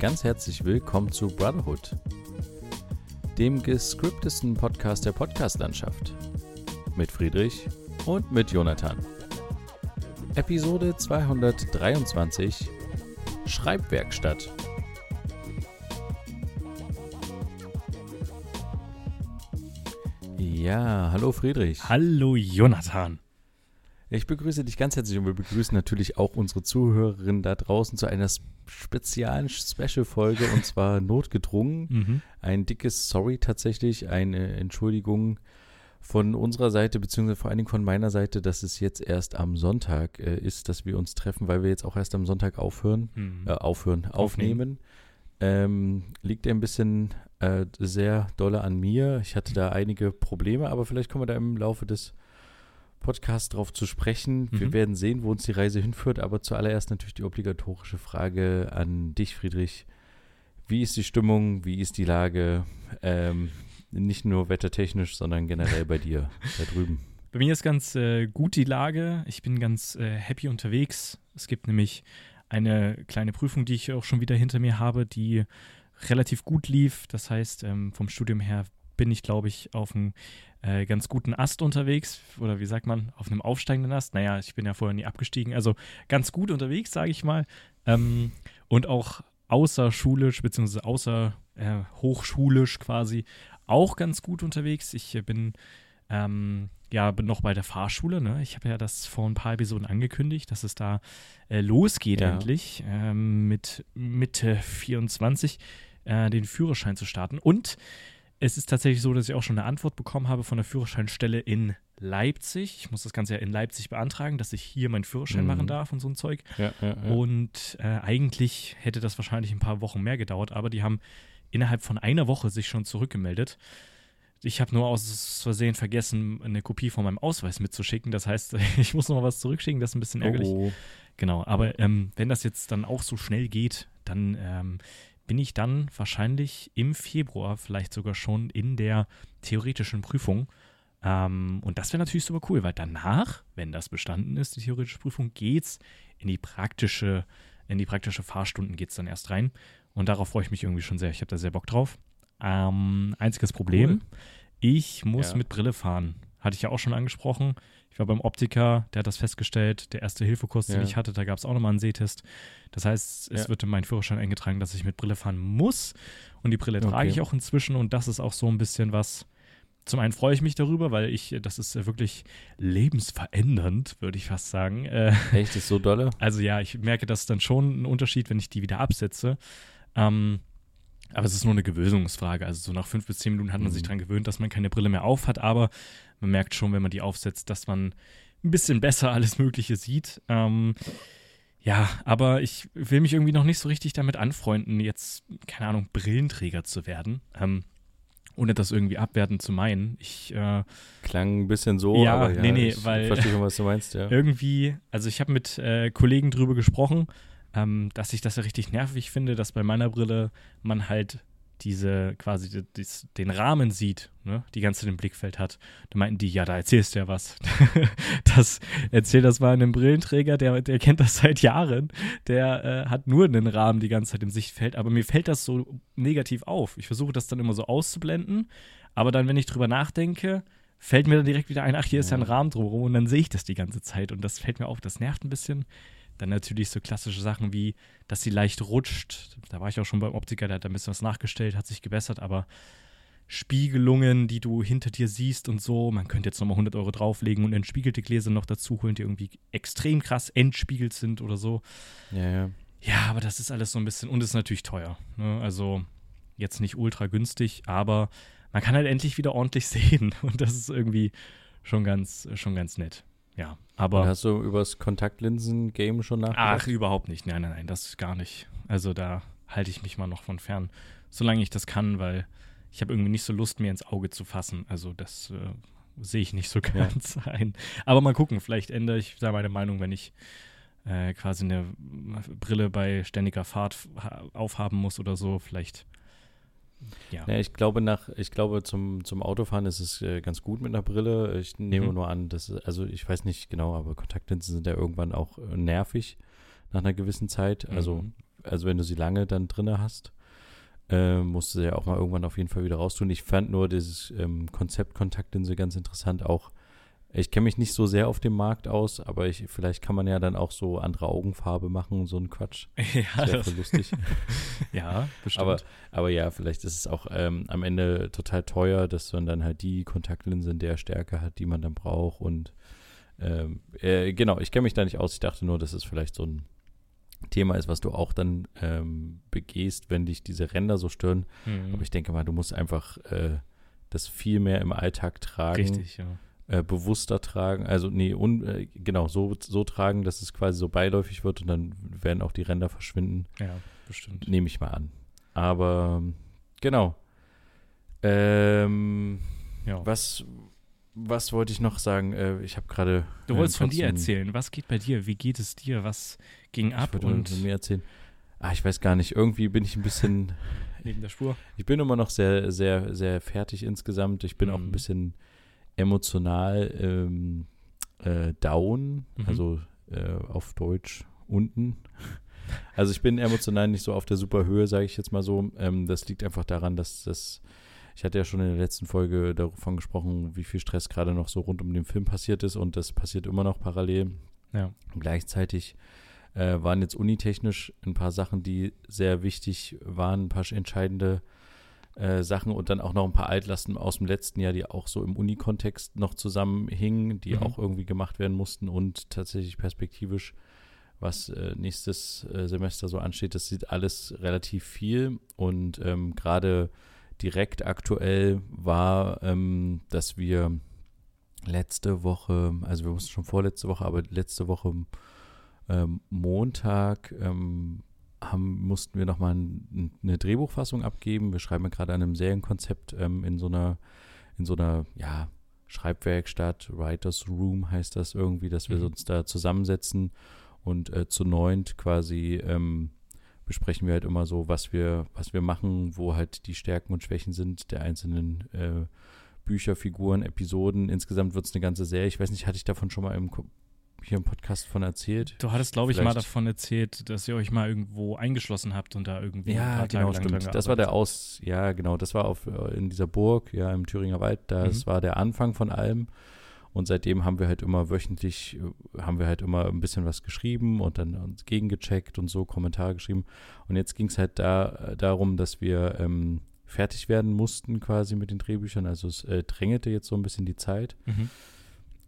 ganz herzlich willkommen zu Brotherhood, dem gescriptesten Podcast der Podcastlandschaft. Mit Friedrich und mit Jonathan. Episode 223 Schreibwerkstatt. Ja, hallo Friedrich. Hallo Jonathan. Ich begrüße dich ganz herzlich und wir begrüßen natürlich auch unsere Zuhörerinnen da draußen zu einer speziellen Special-Folge und zwar notgedrungen. Mhm. Ein dickes Sorry tatsächlich, eine Entschuldigung von unserer Seite, beziehungsweise vor allen Dingen von meiner Seite, dass es jetzt erst am Sonntag äh, ist, dass wir uns treffen, weil wir jetzt auch erst am Sonntag aufhören, mhm. äh, aufhören, aufnehmen. aufnehmen. Ähm, liegt ein bisschen äh, sehr dolle an mir. Ich hatte da einige Probleme, aber vielleicht kommen wir da im Laufe des Podcast drauf zu sprechen. Mhm. Wir werden sehen, wo uns die Reise hinführt, aber zuallererst natürlich die obligatorische Frage an dich, Friedrich. Wie ist die Stimmung? Wie ist die Lage? Ähm, nicht nur wettertechnisch, sondern generell bei dir da drüben. Bei mir ist ganz äh, gut die Lage. Ich bin ganz äh, happy unterwegs. Es gibt nämlich eine kleine Prüfung, die ich auch schon wieder hinter mir habe, die relativ gut lief. Das heißt, ähm, vom Studium her bin ich, glaube ich, auf einem äh, ganz guten Ast unterwegs. Oder wie sagt man, auf einem aufsteigenden Ast. Naja, ich bin ja vorher nie abgestiegen. Also ganz gut unterwegs, sage ich mal. Ähm, und auch außerschulisch, beziehungsweise außer äh, hochschulisch quasi auch ganz gut unterwegs. Ich äh, bin ähm, ja bin noch bei der Fahrschule. Ne? Ich habe ja das vor ein paar Episoden angekündigt, dass es da äh, losgeht ja. endlich ähm, mit Mitte 24 äh, den Führerschein zu starten. Und es ist tatsächlich so, dass ich auch schon eine Antwort bekommen habe von der Führerscheinstelle in Leipzig. Ich muss das Ganze ja in Leipzig beantragen, dass ich hier meinen Führerschein mhm. machen darf und so ein Zeug. Ja, ja, ja. Und äh, eigentlich hätte das wahrscheinlich ein paar Wochen mehr gedauert, aber die haben innerhalb von einer Woche sich schon zurückgemeldet. Ich habe nur aus Versehen vergessen, eine Kopie von meinem Ausweis mitzuschicken. Das heißt, ich muss noch mal was zurückschicken. Das ist ein bisschen ärgerlich. Oh. Genau, aber ähm, wenn das jetzt dann auch so schnell geht, dann ähm, bin ich dann wahrscheinlich im Februar vielleicht sogar schon in der theoretischen Prüfung. Ähm, und das wäre natürlich super cool, weil danach, wenn das bestanden ist, die theoretische Prüfung, geht's in die praktische, in die praktische Fahrstunden geht es dann erst rein. Und darauf freue ich mich irgendwie schon sehr. Ich habe da sehr Bock drauf. Ähm, einziges Problem, cool. ich muss ja. mit Brille fahren. Hatte ich ja auch schon angesprochen. War beim Optiker, der hat das festgestellt. Der erste Hilfekurs, ja. den ich hatte, da gab es auch nochmal einen Sehtest. Das heißt, es ja. wird in meinen Führerschein eingetragen, dass ich mit Brille fahren muss. Und die Brille okay. trage ich auch inzwischen. Und das ist auch so ein bisschen was. Zum einen freue ich mich darüber, weil ich, das ist wirklich lebensverändernd, würde ich fast sagen. Äh, Echt, ist so dolle? Also ja, ich merke das dann schon einen Unterschied, wenn ich die wieder absetze. Ähm, aber es ist nur eine Gewöhnungsfrage. Also so nach fünf bis zehn Minuten hat man mhm. sich daran gewöhnt, dass man keine Brille mehr auf hat. Aber man merkt schon, wenn man die aufsetzt, dass man ein bisschen besser alles Mögliche sieht. Ähm, ja, aber ich will mich irgendwie noch nicht so richtig damit anfreunden, jetzt, keine Ahnung, Brillenträger zu werden. Ähm, ohne das irgendwie abwertend zu meinen. Ich äh, klang ein bisschen so, ja, aber ja, nee, nee, ich weil verstehe schon, was du meinst, ja. Irgendwie, also ich habe mit äh, Kollegen drüber gesprochen, ähm, dass ich das ja richtig nervig finde, dass bei meiner Brille man halt diese quasi das, den Rahmen sieht, ne, die ganze im Blickfeld hat. Da meinten die, ja, da erzählst du ja was. das erzähl das mal einem Brillenträger, der, der kennt das seit Jahren. Der äh, hat nur einen Rahmen die ganze Zeit im Sichtfeld, aber mir fällt das so negativ auf. Ich versuche das dann immer so auszublenden, aber dann, wenn ich drüber nachdenke, fällt mir dann direkt wieder ein, ach, hier ist ja ein Rahmen drumherum und dann sehe ich das die ganze Zeit und das fällt mir auf, das nervt ein bisschen. Dann natürlich so klassische Sachen wie, dass sie leicht rutscht. Da war ich auch schon beim Optiker, der hat ein bisschen was nachgestellt, hat sich gebessert, aber Spiegelungen, die du hinter dir siehst und so. Man könnte jetzt nochmal 100 Euro drauflegen und entspiegelte Gläser noch dazu holen, die irgendwie extrem krass entspiegelt sind oder so. Ja, ja. Ja, aber das ist alles so ein bisschen, und ist natürlich teuer. Ne? Also jetzt nicht ultra günstig, aber man kann halt endlich wieder ordentlich sehen und das ist irgendwie schon ganz, schon ganz nett. Ja, aber. Und hast du übers Kontaktlinsen-Game schon nachgedacht? Ach, überhaupt nicht. Nein, nein, nein, das gar nicht. Also da halte ich mich mal noch von fern, solange ich das kann, weil ich habe irgendwie nicht so Lust, mir ins Auge zu fassen. Also das äh, sehe ich nicht so ganz ja. ein. Aber mal gucken, vielleicht ändere ich da meine Meinung, wenn ich äh, quasi eine Brille bei ständiger Fahrt aufhaben muss oder so. Vielleicht ja. ja. ich glaube nach, ich glaube zum, zum Autofahren ist es äh, ganz gut mit einer Brille. Ich nehme mhm. nur an, dass also ich weiß nicht genau, aber Kontaktlinsen sind ja irgendwann auch äh, nervig nach einer gewissen Zeit. Also also wenn du sie lange dann drinne hast, äh, musst du sie ja auch mal irgendwann auf jeden Fall wieder raustun. Ich fand nur dieses ähm, Konzept Kontaktlinse ganz interessant, auch ich kenne mich nicht so sehr auf dem Markt aus, aber ich, vielleicht kann man ja dann auch so andere Augenfarbe machen, so ein Quatsch. Ja, das wäre lustig. ja, bestimmt. Aber, aber ja, vielleicht ist es auch ähm, am Ende total teuer, dass man dann halt die Kontaktlinse in der Stärke hat, die man dann braucht. Und ähm, äh, genau, ich kenne mich da nicht aus. Ich dachte nur, dass es vielleicht so ein Thema ist, was du auch dann ähm, begehst, wenn dich diese Ränder so stören. Mhm. Aber ich denke mal, du musst einfach äh, das viel mehr im Alltag tragen. Richtig, ja. Äh, bewusster tragen, also nee, un, äh, genau, so, so tragen, dass es quasi so beiläufig wird und dann werden auch die Ränder verschwinden. Ja, bestimmt. Nehme ich mal an. Aber genau. Ähm, Ja. was, was wollte ich noch sagen? Äh, ich habe gerade. Du äh, wolltest von dir erzählen. Was geht bei dir? Wie geht es dir? Was ging ab Ich und von mir erzählen. Ah, ich weiß gar nicht. Irgendwie bin ich ein bisschen. neben der Spur? Ich bin immer noch sehr, sehr, sehr fertig insgesamt. Ich bin auch ein Mhm. bisschen emotional ähm, äh, down, Mhm. also äh, auf Deutsch unten. Also ich bin emotional nicht so auf der super Höhe, sage ich jetzt mal so. Ähm, das liegt einfach daran, dass das, ich hatte ja schon in der letzten Folge davon gesprochen, wie viel Stress gerade noch so rund um den Film passiert ist und das passiert immer noch parallel. Ja. Gleichzeitig äh, waren jetzt unitechnisch ein paar Sachen, die sehr wichtig waren, ein paar entscheidende äh, Sachen und dann auch noch ein paar Altlasten aus dem letzten Jahr, die auch so im Uni-Kontext noch zusammenhingen, die Mhm. auch irgendwie gemacht werden mussten und tatsächlich perspektivisch, was äh, nächstes äh, Semester so ansteht, das sieht alles relativ viel und ähm, gerade direkt aktuell war, ähm, dass wir letzte Woche, also wir mussten schon vorletzte Woche, aber letzte Woche ähm, Montag ähm, haben, mussten wir nochmal ein, eine Drehbuchfassung abgeben. Wir schreiben ja gerade an einem Serienkonzept ähm, in so einer, in so einer, ja, Schreibwerkstatt, Writers Room heißt das irgendwie, dass wir Mhm. uns da zusammensetzen und äh, zu neunt quasi ähm, besprechen wir halt immer so, was wir, was wir machen, wo halt die Stärken und Schwächen sind der einzelnen äh, Bücher, Figuren, Episoden. Insgesamt wird es eine ganze Serie. Ich weiß nicht, hatte ich davon schon mal im, hier im Podcast von erzählt? Du hattest, glaube ich, mal davon erzählt, dass ihr euch mal irgendwo eingeschlossen habt und da irgendwie ein Ja, genau, Tage stimmt. Das war der Aus, ja, genau, das war auf, äh, in dieser Burg, ja, im Thüringer Wald, das Mhm. war der Anfang von allem. Und seitdem haben wir halt immer wöchentlich, äh, haben wir halt immer ein bisschen was geschrieben und dann uns gegengecheckt und so Kommentare geschrieben. Und jetzt ging es halt da, darum, dass wir ähm, fertig werden mussten quasi mit den Drehbüchern. Also es äh, drängelte jetzt so ein bisschen die Zeit. Mhm.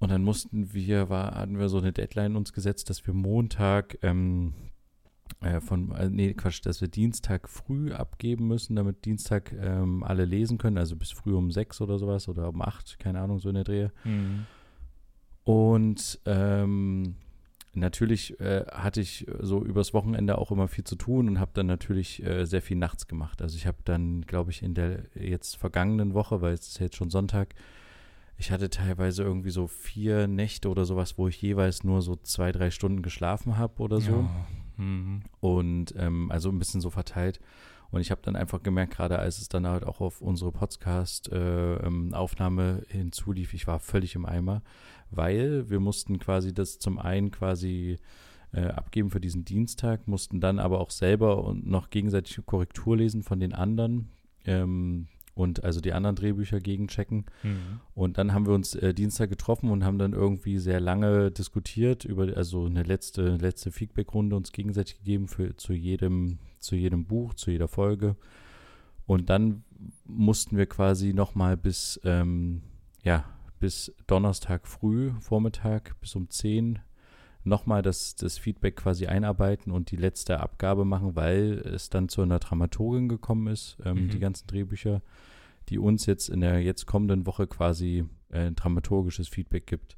Und dann mussten wir, war, hatten wir so eine Deadline uns gesetzt, dass wir Montag ähm, äh, von, äh, nee, Quatsch, dass wir Dienstag früh abgeben müssen, damit Dienstag ähm, alle lesen können, also bis früh um sechs oder sowas oder um acht, keine Ahnung, so in der Drehe. Mhm. Und ähm, natürlich äh, hatte ich so übers Wochenende auch immer viel zu tun und habe dann natürlich äh, sehr viel nachts gemacht. Also ich habe dann, glaube ich, in der jetzt vergangenen Woche, weil es ist jetzt schon Sonntag, ich hatte teilweise irgendwie so vier Nächte oder sowas, wo ich jeweils nur so zwei, drei Stunden geschlafen habe oder so. Ja. Mhm. Und ähm, also ein bisschen so verteilt. Und ich habe dann einfach gemerkt, gerade als es dann halt auch auf unsere Podcast-Aufnahme hinzulief, ich war völlig im Eimer, weil wir mussten quasi das zum einen quasi äh, abgeben für diesen Dienstag, mussten dann aber auch selber und noch gegenseitig Korrektur lesen von den anderen ähm, und also die anderen Drehbücher gegenchecken. Mhm. Und dann haben wir uns äh, Dienstag getroffen und haben dann irgendwie sehr lange diskutiert über, also eine letzte, letzte Feedbackrunde uns gegenseitig gegeben für zu jedem, zu jedem Buch, zu jeder Folge. Und dann mussten wir quasi nochmal bis, ähm, ja, bis Donnerstag früh, Vormittag, bis um 10 nochmal das, das Feedback quasi einarbeiten und die letzte Abgabe machen, weil es dann zu einer Dramaturgin gekommen ist, ähm, Mhm. die ganzen Drehbücher, die uns jetzt in der jetzt kommenden Woche quasi äh, dramaturgisches Feedback gibt.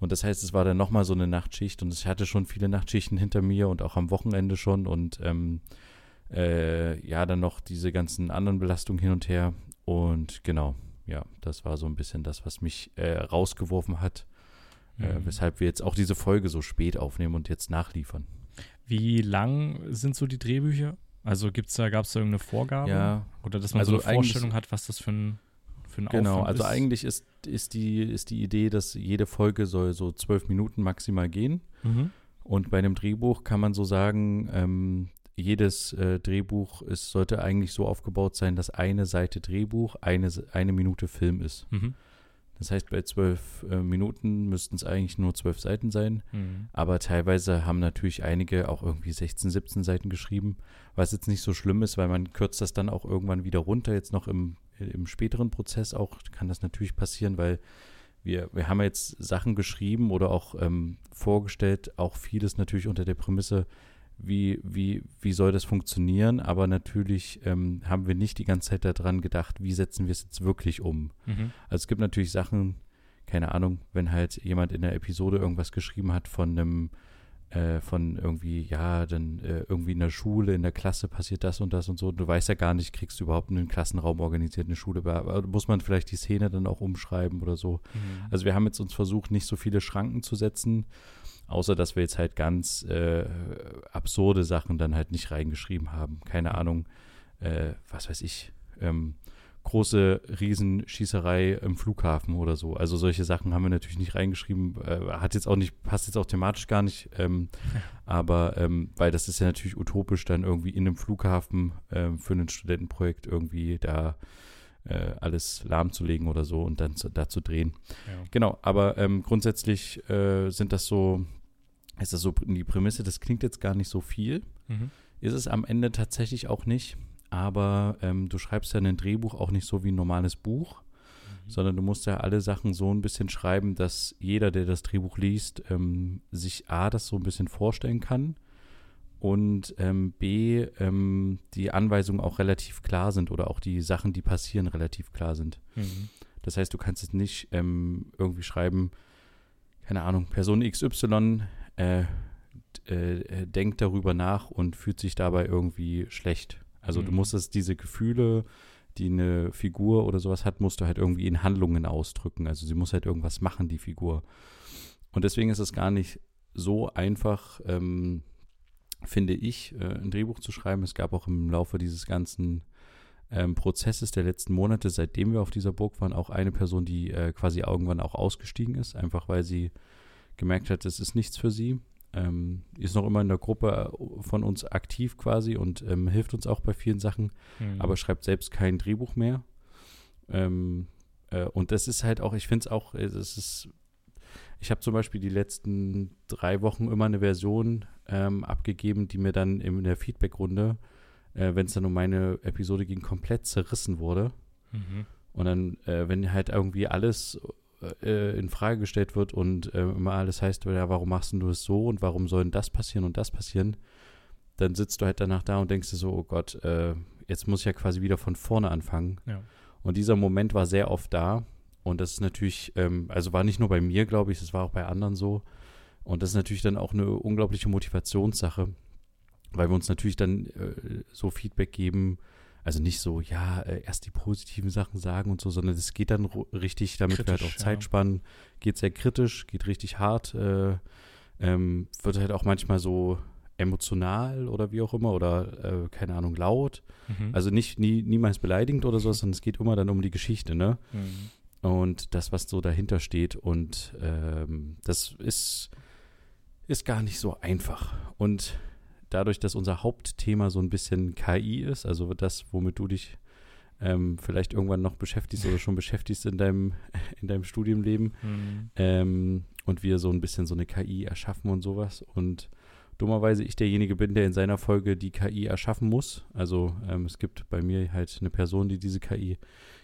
Und das heißt, es war dann nochmal so eine Nachtschicht und ich hatte schon viele Nachtschichten hinter mir und auch am Wochenende schon und ähm, äh, ja, dann noch diese ganzen anderen Belastungen hin und her. Und genau, ja, das war so ein bisschen das, was mich äh, rausgeworfen hat, äh, Mhm. weshalb wir jetzt auch diese Folge so spät aufnehmen und jetzt nachliefern. Wie lang sind so die Drehbücher? Also gibt's da, gab es da irgendeine Vorgabe? Ja, Oder dass man Also so eine Vorstellung hat, was das für ein, für ein genau. Aufwand Also ist? eigentlich ist, ist, die, ist die Idee, dass jede Folge soll so zwölf Minuten maximal gehen. Mhm. Und bei einem Drehbuch kann man so sagen, ähm, jedes äh, Drehbuch ist, sollte eigentlich so aufgebaut sein, dass eine Seite Drehbuch eine, eine Minute Film ist. Mhm. Das heißt, bei zwölf äh, Minuten müssten es eigentlich nur zwölf Seiten sein. Mhm. Aber teilweise haben natürlich einige auch irgendwie 16, 17 Seiten geschrieben, was jetzt nicht so schlimm ist, weil man kürzt das dann auch irgendwann wieder runter. Jetzt noch im, im späteren Prozess auch kann das natürlich passieren, weil wir, wir haben jetzt Sachen geschrieben oder auch ähm, vorgestellt, auch vieles natürlich unter der Prämisse, wie, wie, wie soll das funktionieren, aber natürlich ähm, haben wir nicht die ganze Zeit daran gedacht, wie setzen wir es jetzt wirklich um. Mhm. Also es gibt natürlich Sachen, keine Ahnung, wenn halt jemand in der Episode irgendwas geschrieben hat von einem, äh, von irgendwie, ja, dann äh, irgendwie in der Schule, in der Klasse passiert das und das und so. Du weißt ja gar nicht, kriegst du überhaupt einen Klassenraum organisiert, eine Schule, aber muss man vielleicht die Szene dann auch umschreiben oder so. Mhm. Also wir haben jetzt uns versucht, nicht so viele Schranken zu setzen, Außer, dass wir jetzt halt ganz äh, absurde Sachen dann halt nicht reingeschrieben haben. Keine Ahnung, äh, was weiß ich, ähm, große Riesenschießerei im Flughafen oder so. Also solche Sachen haben wir natürlich nicht reingeschrieben. Äh, hat jetzt auch nicht, passt jetzt auch thematisch gar nicht. Ähm, aber ähm, weil das ist ja natürlich utopisch, dann irgendwie in einem Flughafen ähm, für ein Studentenprojekt irgendwie da äh, alles lahmzulegen oder so und dann zu, da zu drehen. Ja. Genau, aber ähm, grundsätzlich äh, sind das so ist das so die Prämisse, das klingt jetzt gar nicht so viel. Mhm. Ist es am Ende tatsächlich auch nicht. Aber ähm, du schreibst ja ein Drehbuch auch nicht so wie ein normales Buch, mhm. sondern du musst ja alle Sachen so ein bisschen schreiben, dass jeder, der das Drehbuch liest, ähm, sich A, das so ein bisschen vorstellen kann und ähm, B, ähm, die Anweisungen auch relativ klar sind oder auch die Sachen, die passieren, relativ klar sind. Mhm. Das heißt, du kannst es nicht ähm, irgendwie schreiben, keine Ahnung, Person XY äh, äh, denkt darüber nach und fühlt sich dabei irgendwie schlecht. Also mhm. du musst es diese Gefühle, die eine Figur oder sowas hat, musst du halt irgendwie in Handlungen ausdrücken. Also sie muss halt irgendwas machen, die Figur. Und deswegen ist es gar nicht so einfach, ähm, finde ich, äh, ein Drehbuch zu schreiben. Es gab auch im Laufe dieses ganzen ähm, Prozesses der letzten Monate, seitdem wir auf dieser Burg waren, auch eine Person, die äh, quasi irgendwann auch ausgestiegen ist, einfach weil sie gemerkt hat, es ist nichts für sie. Ähm, ist noch immer in der Gruppe äh, von uns aktiv quasi und ähm, hilft uns auch bei vielen Sachen, mhm. aber schreibt selbst kein Drehbuch mehr. Ähm, äh, und das ist halt auch, ich finde es auch, es ist, ich habe zum Beispiel die letzten drei Wochen immer eine Version ähm, abgegeben, die mir dann in der Feedbackrunde, äh, wenn es dann um meine Episode ging, komplett zerrissen wurde. Mhm. Und dann, äh, wenn halt irgendwie alles äh, in Frage gestellt wird und äh, immer alles heißt, ja, warum machst du es so und warum soll denn das passieren und das passieren, dann sitzt du halt danach da und denkst dir so, oh Gott, äh, jetzt muss ich ja quasi wieder von vorne anfangen. Ja. Und dieser Moment war sehr oft da. Und das ist natürlich, ähm, also war nicht nur bei mir, glaube ich, das war auch bei anderen so. Und das ist natürlich dann auch eine unglaubliche Motivationssache, weil wir uns natürlich dann äh, so Feedback geben, also nicht so, ja, äh, erst die positiven Sachen sagen und so, sondern es geht dann richtig, damit kritisch, wir halt auch Zeit ja. spannen, geht sehr kritisch, geht richtig hart, äh, ähm, wird halt auch manchmal so emotional oder wie auch immer oder äh, keine Ahnung laut. Mhm. Also nicht nie, niemals beleidigend oder so, sondern es geht immer dann um die Geschichte, ne? Mhm. Und das, was so dahinter steht und ähm, das ist ist gar nicht so einfach. Und dadurch, dass unser Hauptthema so ein bisschen KI ist, also das, womit du dich ähm, vielleicht irgendwann noch beschäftigst oder schon beschäftigst in deinem, in deinem Studienleben mhm. ähm, und wir so ein bisschen so eine KI erschaffen und sowas und dummerweise ich derjenige bin, der in seiner Folge die KI erschaffen muss. Also ähm, es gibt bei mir halt eine Person, die diese KI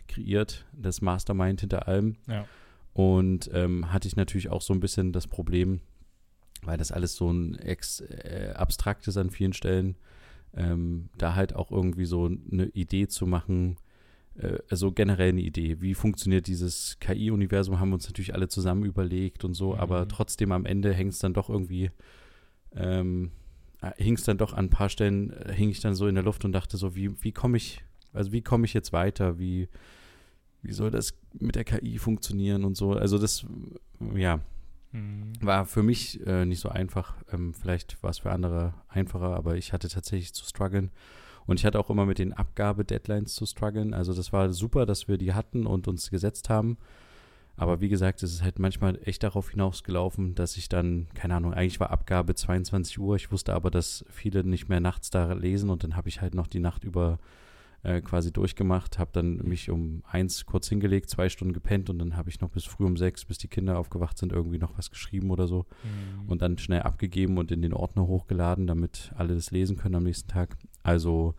kreiert, das Mastermind hinter allem. Ja. Und ähm, hatte ich natürlich auch so ein bisschen das Problem, weil das alles so ein ex, äh, abstraktes an vielen Stellen, ähm, da halt auch irgendwie so eine Idee zu machen, äh, also generell eine Idee, wie funktioniert dieses KI-Universum, haben wir uns natürlich alle zusammen überlegt und so, mhm. aber trotzdem am Ende hängt es dann doch irgendwie, ähm, äh, hing es dann doch an ein paar Stellen, äh, hing ich dann so in der Luft und dachte so, wie, wie komme ich, also wie komme ich jetzt weiter, wie, wie soll das mit der KI funktionieren und so, also das, ja, Mhm. War für mich äh, nicht so einfach. Ähm, vielleicht war es für andere einfacher, aber ich hatte tatsächlich zu strugglen. Und ich hatte auch immer mit den Abgabe-Deadlines zu strugglen. Also das war super, dass wir die hatten und uns gesetzt haben. Aber wie gesagt, es ist halt manchmal echt darauf hinausgelaufen, dass ich dann, keine Ahnung, eigentlich war Abgabe 22 Uhr. Ich wusste aber, dass viele nicht mehr nachts da lesen und dann habe ich halt noch die Nacht über äh, quasi durchgemacht, habe dann mich um eins kurz hingelegt, zwei Stunden gepennt und dann habe ich noch bis früh um sechs, bis die Kinder aufgewacht sind, irgendwie noch was geschrieben oder so mhm. und dann schnell abgegeben und in den Ordner hochgeladen, damit alle das lesen können am nächsten Tag. Also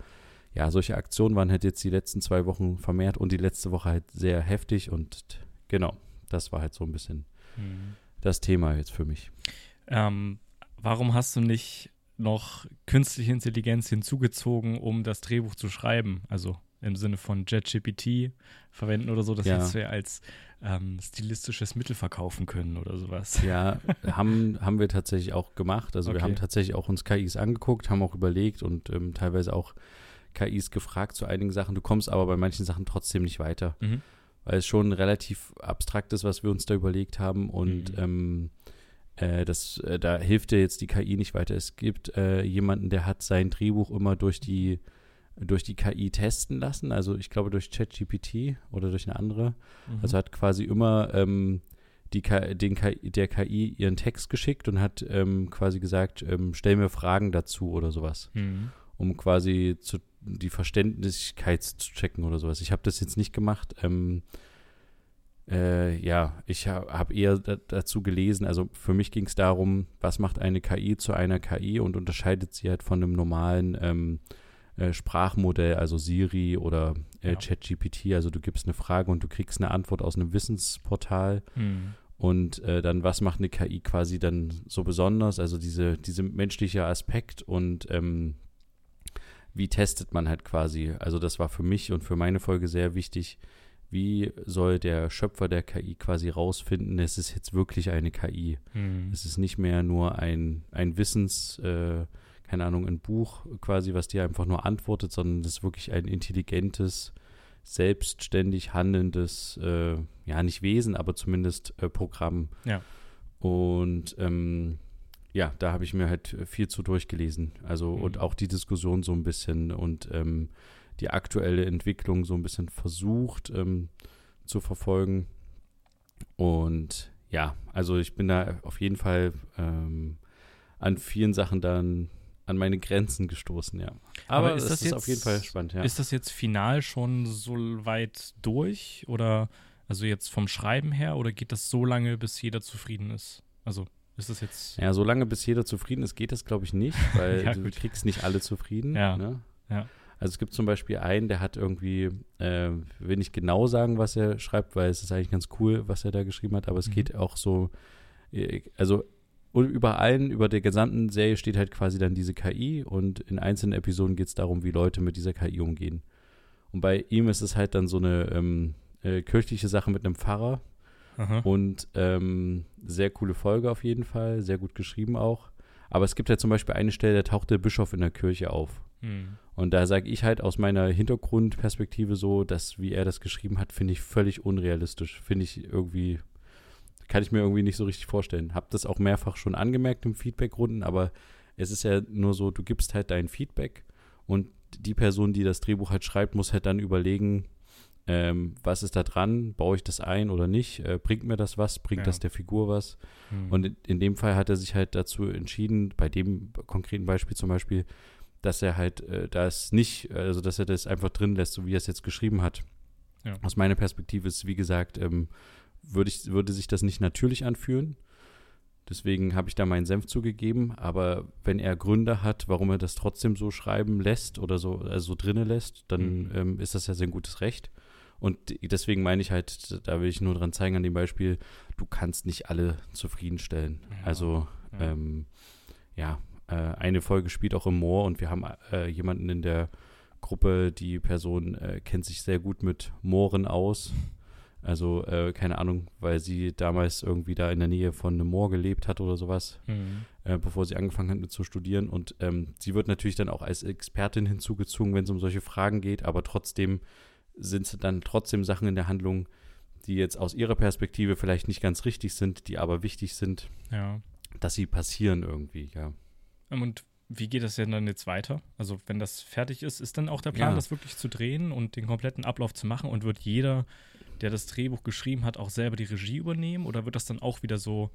ja, solche Aktionen waren halt jetzt die letzten zwei Wochen vermehrt und die letzte Woche halt sehr heftig und genau das war halt so ein bisschen mhm. das Thema jetzt für mich. Ähm, warum hast du nicht noch künstliche Intelligenz hinzugezogen, um das Drehbuch zu schreiben? Also im Sinne von JetGPT verwenden oder so, das ja. wir als ähm, stilistisches Mittel verkaufen können oder sowas. Ja, haben, haben wir tatsächlich auch gemacht. Also okay. wir haben tatsächlich auch uns KIs angeguckt, haben auch überlegt und ähm, teilweise auch KIs gefragt zu einigen Sachen. Du kommst aber bei manchen Sachen trotzdem nicht weiter. Mhm weil es schon relativ abstrakt ist, was wir uns da überlegt haben und mhm. ähm, äh, das, äh, da hilft dir jetzt die KI nicht weiter. Es gibt äh, jemanden, der hat sein Drehbuch immer durch die durch die KI testen lassen, also ich glaube durch ChatGPT oder durch eine andere. Mhm. Also hat quasi immer ähm, die den KI, der KI ihren Text geschickt und hat ähm, quasi gesagt, ähm, stell mir Fragen dazu oder sowas, mhm. um quasi zu die Verständlichkeit zu checken oder sowas. Ich habe das jetzt nicht gemacht. Ähm, äh, ja, ich habe hab eher dazu gelesen, also für mich ging es darum, was macht eine KI zu einer KI und unterscheidet sie halt von einem normalen ähm, äh, Sprachmodell, also Siri oder äh, ja. ChatGPT. Also du gibst eine Frage und du kriegst eine Antwort aus einem Wissensportal. Hm. Und äh, dann, was macht eine KI quasi dann so besonders? Also diese, diese menschliche Aspekt und ähm, wie testet man halt quasi? Also das war für mich und für meine Folge sehr wichtig. Wie soll der Schöpfer der KI quasi rausfinden, es ist jetzt wirklich eine KI? Mhm. Es ist nicht mehr nur ein, ein Wissens, äh, keine Ahnung, ein Buch quasi, was dir einfach nur antwortet, sondern es ist wirklich ein intelligentes, selbstständig handelndes, äh, ja, nicht Wesen, aber zumindest äh, Programm. Ja. Und ähm, ja, da habe ich mir halt viel zu durchgelesen. Also mhm. und auch die Diskussion so ein bisschen und ähm, die aktuelle Entwicklung so ein bisschen versucht ähm, zu verfolgen. Und ja, also ich bin da auf jeden Fall ähm, an vielen Sachen dann an meine Grenzen gestoßen, ja. Aber, Aber ist das ist jetzt, auf jeden Fall spannend, ja. Ist das jetzt final schon so weit durch oder also jetzt vom Schreiben her oder geht das so lange, bis jeder zufrieden ist? Also ist das jetzt. Ja, solange bis jeder zufrieden ist, geht das, glaube ich, nicht, weil ja, du kriegst nicht alle zufrieden. Ja. Ne? ja. Also es gibt zum Beispiel einen, der hat irgendwie, äh, will nicht genau sagen, was er schreibt, weil es ist eigentlich ganz cool, was er da geschrieben hat, aber es mhm. geht auch so, äh, also über allen, über der gesamten Serie steht halt quasi dann diese KI und in einzelnen Episoden geht es darum, wie Leute mit dieser KI umgehen. Und bei ihm ist es halt dann so eine ähm, äh, kirchliche Sache mit einem Pfarrer, Aha. Und ähm, sehr coole Folge auf jeden Fall, sehr gut geschrieben auch. Aber es gibt ja zum Beispiel eine Stelle, da taucht der Bischof in der Kirche auf. Mhm. Und da sage ich halt aus meiner Hintergrundperspektive so, dass wie er das geschrieben hat, finde ich völlig unrealistisch. Finde ich irgendwie, kann ich mir irgendwie nicht so richtig vorstellen. Habe das auch mehrfach schon angemerkt im Feedbackrunden, aber es ist ja nur so, du gibst halt dein Feedback und die Person, die das Drehbuch halt schreibt, muss halt dann überlegen, ähm, was ist da dran, baue ich das ein oder nicht, äh, bringt mir das was, bringt ja. das der Figur was. Mhm. Und in, in, dem Fall hat er sich halt dazu entschieden, bei dem konkreten Beispiel zum Beispiel, dass er halt äh, das nicht, also dass er das einfach drin lässt, so wie er es jetzt geschrieben hat. Ja. Aus meiner Perspektive ist, wie gesagt, ähm, würde, ich, würde sich das nicht natürlich anfühlen. Deswegen habe ich da meinen Senf zugegeben. Aber wenn er Gründe hat, warum er das trotzdem so schreiben lässt oder so, also so drinne lässt, dann mhm. ähm, ist das ja sein gutes Recht. Und deswegen meine ich halt, da will ich nur dran zeigen an dem Beispiel, du kannst nicht alle zufriedenstellen. Ja, also ja, ähm, ja äh, eine Folge spielt auch im Moor und wir haben äh, jemanden in der Gruppe, die Person äh, kennt sich sehr gut mit Mooren aus. Also, äh, keine Ahnung, weil sie damals irgendwie da in der Nähe von einem Moor gelebt hat oder sowas, mhm. äh, bevor sie angefangen hat mit zu studieren. Und ähm, sie wird natürlich dann auch als Expertin hinzugezogen, wenn es um solche Fragen geht, aber trotzdem sind dann trotzdem Sachen in der Handlung, die jetzt aus ihrer Perspektive vielleicht nicht ganz richtig sind, die aber wichtig sind, ja. dass sie passieren irgendwie, ja. Und wie geht das denn dann jetzt weiter? Also, wenn das fertig ist, ist dann auch der Plan, ja. das wirklich zu drehen und den kompletten Ablauf zu machen und wird jeder der das Drehbuch geschrieben hat, auch selber die Regie übernehmen? Oder wird das dann auch wieder so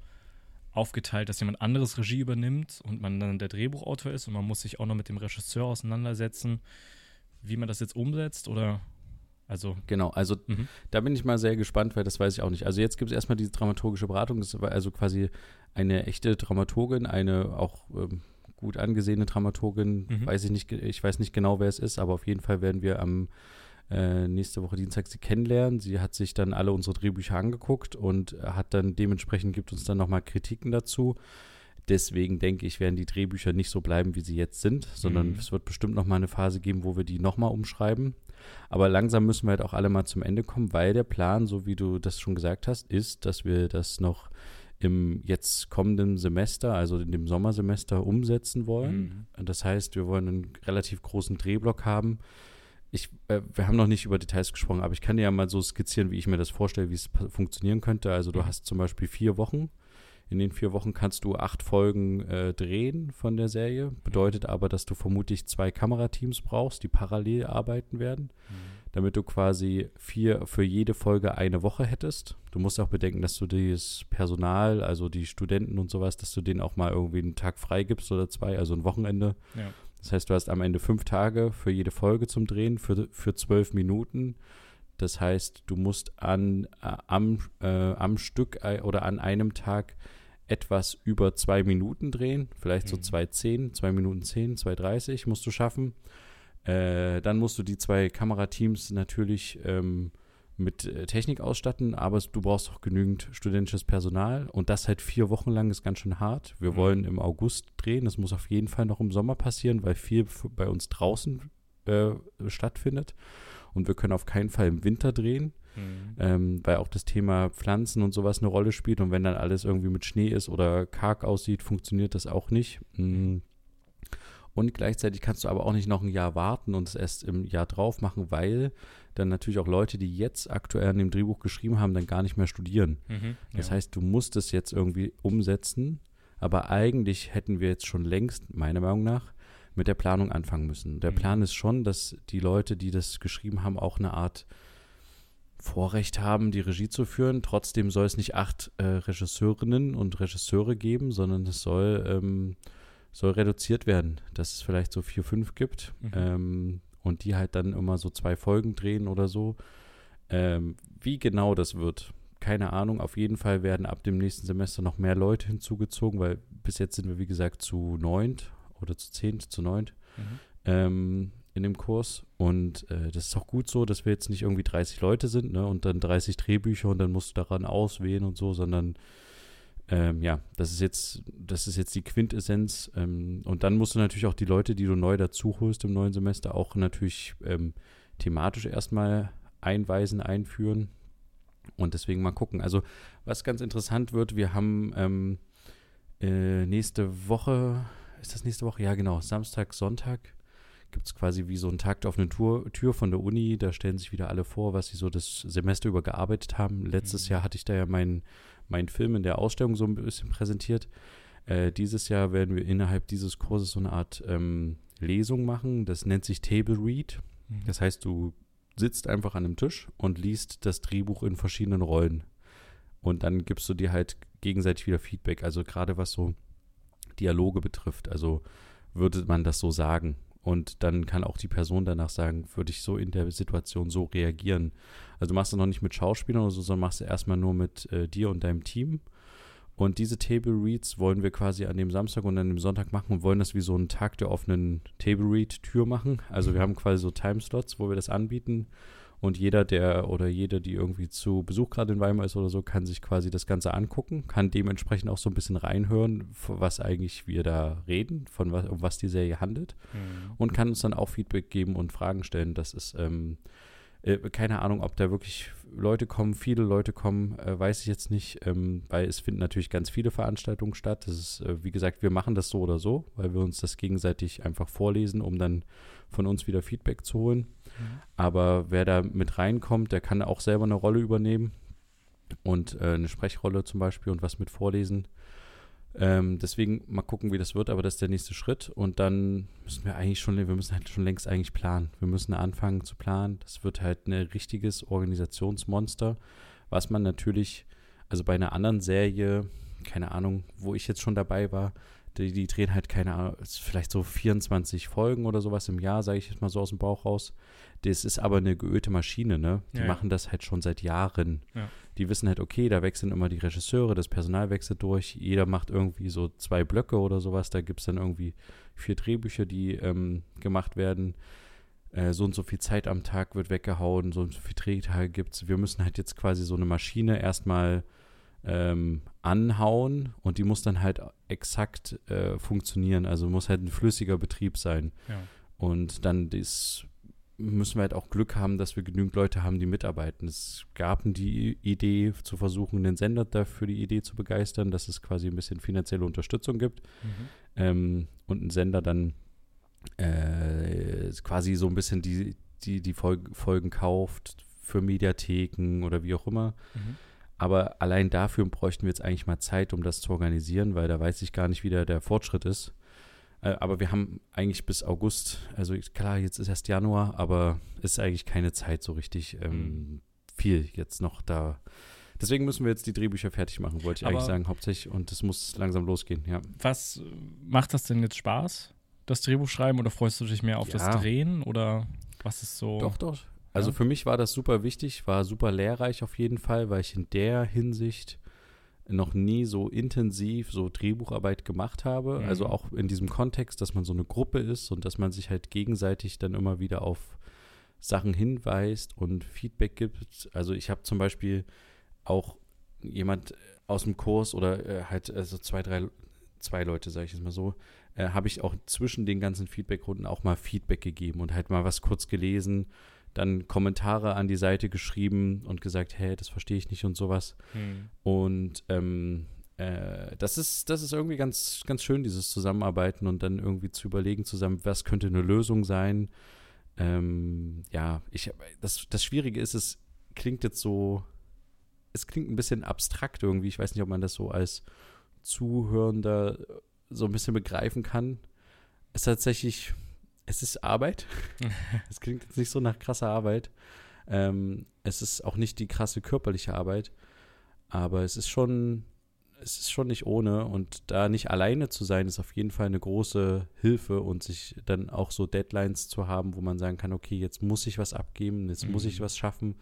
aufgeteilt, dass jemand anderes Regie übernimmt und man dann der Drehbuchautor ist und man muss sich auch noch mit dem Regisseur auseinandersetzen, wie man das jetzt umsetzt? Oder also genau, also mhm. da bin ich mal sehr gespannt, weil das weiß ich auch nicht. Also jetzt gibt es erstmal diese dramaturgische Beratung, das war also quasi eine echte Dramaturgin, eine auch ähm, gut angesehene Dramaturgin, mhm. weiß ich nicht, ich weiß nicht genau, wer es ist, aber auf jeden Fall werden wir am äh, nächste Woche Dienstag sie kennenlernen. Sie hat sich dann alle unsere Drehbücher angeguckt und hat dann dementsprechend gibt uns dann nochmal Kritiken dazu. Deswegen denke ich, werden die Drehbücher nicht so bleiben, wie sie jetzt sind, sondern mhm. es wird bestimmt nochmal eine Phase geben, wo wir die nochmal umschreiben. Aber langsam müssen wir halt auch alle mal zum Ende kommen, weil der Plan, so wie du das schon gesagt hast, ist, dass wir das noch im jetzt kommenden Semester, also in dem Sommersemester, umsetzen wollen. Mhm. Das heißt, wir wollen einen relativ großen Drehblock haben. Ich, äh, wir haben noch nicht über Details gesprochen, aber ich kann dir ja mal so skizzieren, wie ich mir das vorstelle, wie es funktionieren könnte. Also du mhm. hast zum Beispiel vier Wochen. In den vier Wochen kannst du acht Folgen äh, drehen von der Serie. Bedeutet aber, dass du vermutlich zwei Kamerateams brauchst, die parallel arbeiten werden. Mhm damit du quasi vier für jede Folge eine Woche hättest. Du musst auch bedenken, dass du das Personal, also die Studenten und sowas, dass du denen auch mal irgendwie einen Tag frei gibst oder zwei, also ein Wochenende. Ja. Das heißt, du hast am Ende fünf Tage für jede Folge zum Drehen, für, für zwölf Minuten. Das heißt, du musst an, äh, am, äh, am Stück äh, oder an einem Tag etwas über zwei Minuten drehen, vielleicht mhm. so zwei zehn, zwei Minuten zehn, zwei dreißig musst du schaffen. Äh, dann musst du die zwei Kamerateams natürlich ähm, mit äh, Technik ausstatten, aber du brauchst auch genügend studentisches Personal und das halt vier Wochen lang ist ganz schön hart. Wir mhm. wollen im August drehen, das muss auf jeden Fall noch im Sommer passieren, weil viel bei uns draußen äh, stattfindet und wir können auf keinen Fall im Winter drehen. Mhm. Ähm, weil auch das Thema Pflanzen und sowas eine Rolle spielt und wenn dann alles irgendwie mit Schnee ist oder karg aussieht, funktioniert das auch nicht. Mhm. Und gleichzeitig kannst du aber auch nicht noch ein Jahr warten und es erst im Jahr drauf machen, weil dann natürlich auch Leute, die jetzt aktuell an dem Drehbuch geschrieben haben, dann gar nicht mehr studieren. Mhm, das ja. heißt, du musst es jetzt irgendwie umsetzen, aber eigentlich hätten wir jetzt schon längst, meiner Meinung nach, mit der Planung anfangen müssen. Der mhm. Plan ist schon, dass die Leute, die das geschrieben haben, auch eine Art Vorrecht haben, die Regie zu führen. Trotzdem soll es nicht acht äh, Regisseurinnen und Regisseure geben, sondern es soll ähm, soll reduziert werden, dass es vielleicht so vier, fünf gibt mhm. ähm, und die halt dann immer so zwei Folgen drehen oder so. Ähm, wie genau das wird, keine Ahnung. Auf jeden Fall werden ab dem nächsten Semester noch mehr Leute hinzugezogen, weil bis jetzt sind wir, wie gesagt, zu neunt oder zu zehnt, zu neunt mhm. ähm, in dem Kurs. Und äh, das ist auch gut so, dass wir jetzt nicht irgendwie 30 Leute sind ne, und dann 30 Drehbücher und dann musst du daran auswählen und so, sondern ähm, ja, das ist jetzt, das ist jetzt die Quintessenz. Ähm, und dann musst du natürlich auch die Leute, die du neu dazu holst im neuen Semester, auch natürlich ähm, thematisch erstmal einweisen, einführen. Und deswegen mal gucken. Also, was ganz interessant wird, wir haben ähm, äh, nächste Woche, ist das nächste Woche? Ja, genau, Samstag, Sonntag gibt es quasi wie so einen Takt auf eine Tour, Tür von der Uni. Da stellen sich wieder alle vor, was sie so das Semester über gearbeitet haben. Letztes mhm. Jahr hatte ich da ja meinen meinen Film in der Ausstellung so ein bisschen präsentiert. Äh, dieses Jahr werden wir innerhalb dieses Kurses so eine Art ähm, Lesung machen. Das nennt sich Table Read. Mhm. Das heißt, du sitzt einfach an einem Tisch und liest das Drehbuch in verschiedenen Rollen. Und dann gibst du dir halt gegenseitig wieder Feedback. Also gerade was so Dialoge betrifft. Also würde man das so sagen. Und dann kann auch die Person danach sagen, würde ich so in der Situation so reagieren. Also du machst es noch nicht mit Schauspielern oder so, sondern machst es erstmal nur mit äh, dir und deinem Team. Und diese Table Reads wollen wir quasi an dem Samstag und an dem Sonntag machen und wollen das wie so einen Tag der offenen Table Read Tür machen. Also wir haben quasi so Timeslots, wo wir das anbieten und jeder, der oder jede, die irgendwie zu Besuch gerade in Weimar ist oder so, kann sich quasi das Ganze angucken, kann dementsprechend auch so ein bisschen reinhören, was eigentlich wir da reden, von was, um was die Serie handelt. Mhm. Und kann uns dann auch Feedback geben und Fragen stellen. Das ist ähm, äh, keine Ahnung, ob da wirklich Leute kommen, viele Leute kommen, äh, weiß ich jetzt nicht, ähm, weil es finden natürlich ganz viele Veranstaltungen statt. Das ist, äh, wie gesagt, wir machen das so oder so, weil wir uns das gegenseitig einfach vorlesen, um dann von uns wieder Feedback zu holen. Aber wer da mit reinkommt, der kann auch selber eine Rolle übernehmen und äh, eine Sprechrolle zum Beispiel und was mit vorlesen. Ähm, deswegen mal gucken, wie das wird, aber das ist der nächste Schritt. Und dann müssen wir eigentlich schon, wir müssen halt schon längst eigentlich planen. Wir müssen anfangen zu planen. Das wird halt ein richtiges Organisationsmonster, was man natürlich, also bei einer anderen Serie, keine Ahnung, wo ich jetzt schon dabei war, die, die drehen halt keine Ahnung, vielleicht so 24 Folgen oder sowas im Jahr, sage ich jetzt mal so aus dem Bauch raus. Das ist aber eine geölte Maschine, ne? Die ja, machen das halt schon seit Jahren. Ja. Die wissen halt, okay, da wechseln immer die Regisseure, das Personal wechselt durch, jeder macht irgendwie so zwei Blöcke oder sowas, da gibt es dann irgendwie vier Drehbücher, die ähm, gemacht werden. Äh, so und so viel Zeit am Tag wird weggehauen, so und so viele Drehtage gibt es. Wir müssen halt jetzt quasi so eine Maschine erstmal ähm, anhauen und die muss dann halt exakt äh, funktionieren. Also muss halt ein flüssiger Betrieb sein. Ja. Und dann das müssen wir halt auch Glück haben, dass wir genügend Leute haben, die mitarbeiten. Es gab die Idee zu versuchen, den Sender dafür die Idee zu begeistern, dass es quasi ein bisschen finanzielle Unterstützung gibt mhm. ähm, und ein Sender dann äh, quasi so ein bisschen die, die, die Folgen kauft für Mediatheken oder wie auch immer. Mhm. Aber allein dafür bräuchten wir jetzt eigentlich mal Zeit, um das zu organisieren, weil da weiß ich gar nicht, wie der, der Fortschritt ist. Äh, aber wir haben eigentlich bis August, also klar, jetzt ist erst Januar, aber es ist eigentlich keine Zeit so richtig ähm, mhm. viel jetzt noch da. Deswegen müssen wir jetzt die Drehbücher fertig machen, wollte ich aber eigentlich sagen, hauptsächlich. Und es muss langsam losgehen, ja. Was macht das denn jetzt Spaß, das Drehbuch schreiben, oder freust du dich mehr auf ja. das Drehen? Oder was ist so? Doch, doch. Also ja. für mich war das super wichtig, war super lehrreich auf jeden Fall, weil ich in der Hinsicht noch nie so intensiv so Drehbucharbeit gemacht habe. Mhm. Also auch in diesem Kontext, dass man so eine Gruppe ist und dass man sich halt gegenseitig dann immer wieder auf Sachen hinweist und Feedback gibt. Also ich habe zum Beispiel auch jemand aus dem Kurs oder äh, halt also zwei, drei, zwei Leute, sage ich jetzt mal so, äh, habe ich auch zwischen den ganzen Feedbackrunden auch mal Feedback gegeben und halt mal was kurz gelesen dann Kommentare an die Seite geschrieben und gesagt, hey, das verstehe ich nicht und sowas. Hm. Und ähm, äh, das ist, das ist irgendwie ganz, ganz schön, dieses Zusammenarbeiten und dann irgendwie zu überlegen zusammen, was könnte eine Lösung sein. Ähm, ja, ich, das, das Schwierige ist, es klingt jetzt so, es klingt ein bisschen abstrakt irgendwie. Ich weiß nicht, ob man das so als Zuhörender so ein bisschen begreifen kann. Es ist tatsächlich es ist Arbeit. Es klingt jetzt nicht so nach krasser Arbeit. Ähm, es ist auch nicht die krasse körperliche Arbeit, aber es ist schon, es ist schon nicht ohne und da nicht alleine zu sein, ist auf jeden Fall eine große Hilfe und sich dann auch so Deadlines zu haben, wo man sagen kann, okay, jetzt muss ich was abgeben, jetzt mhm. muss ich mhm. was schaffen.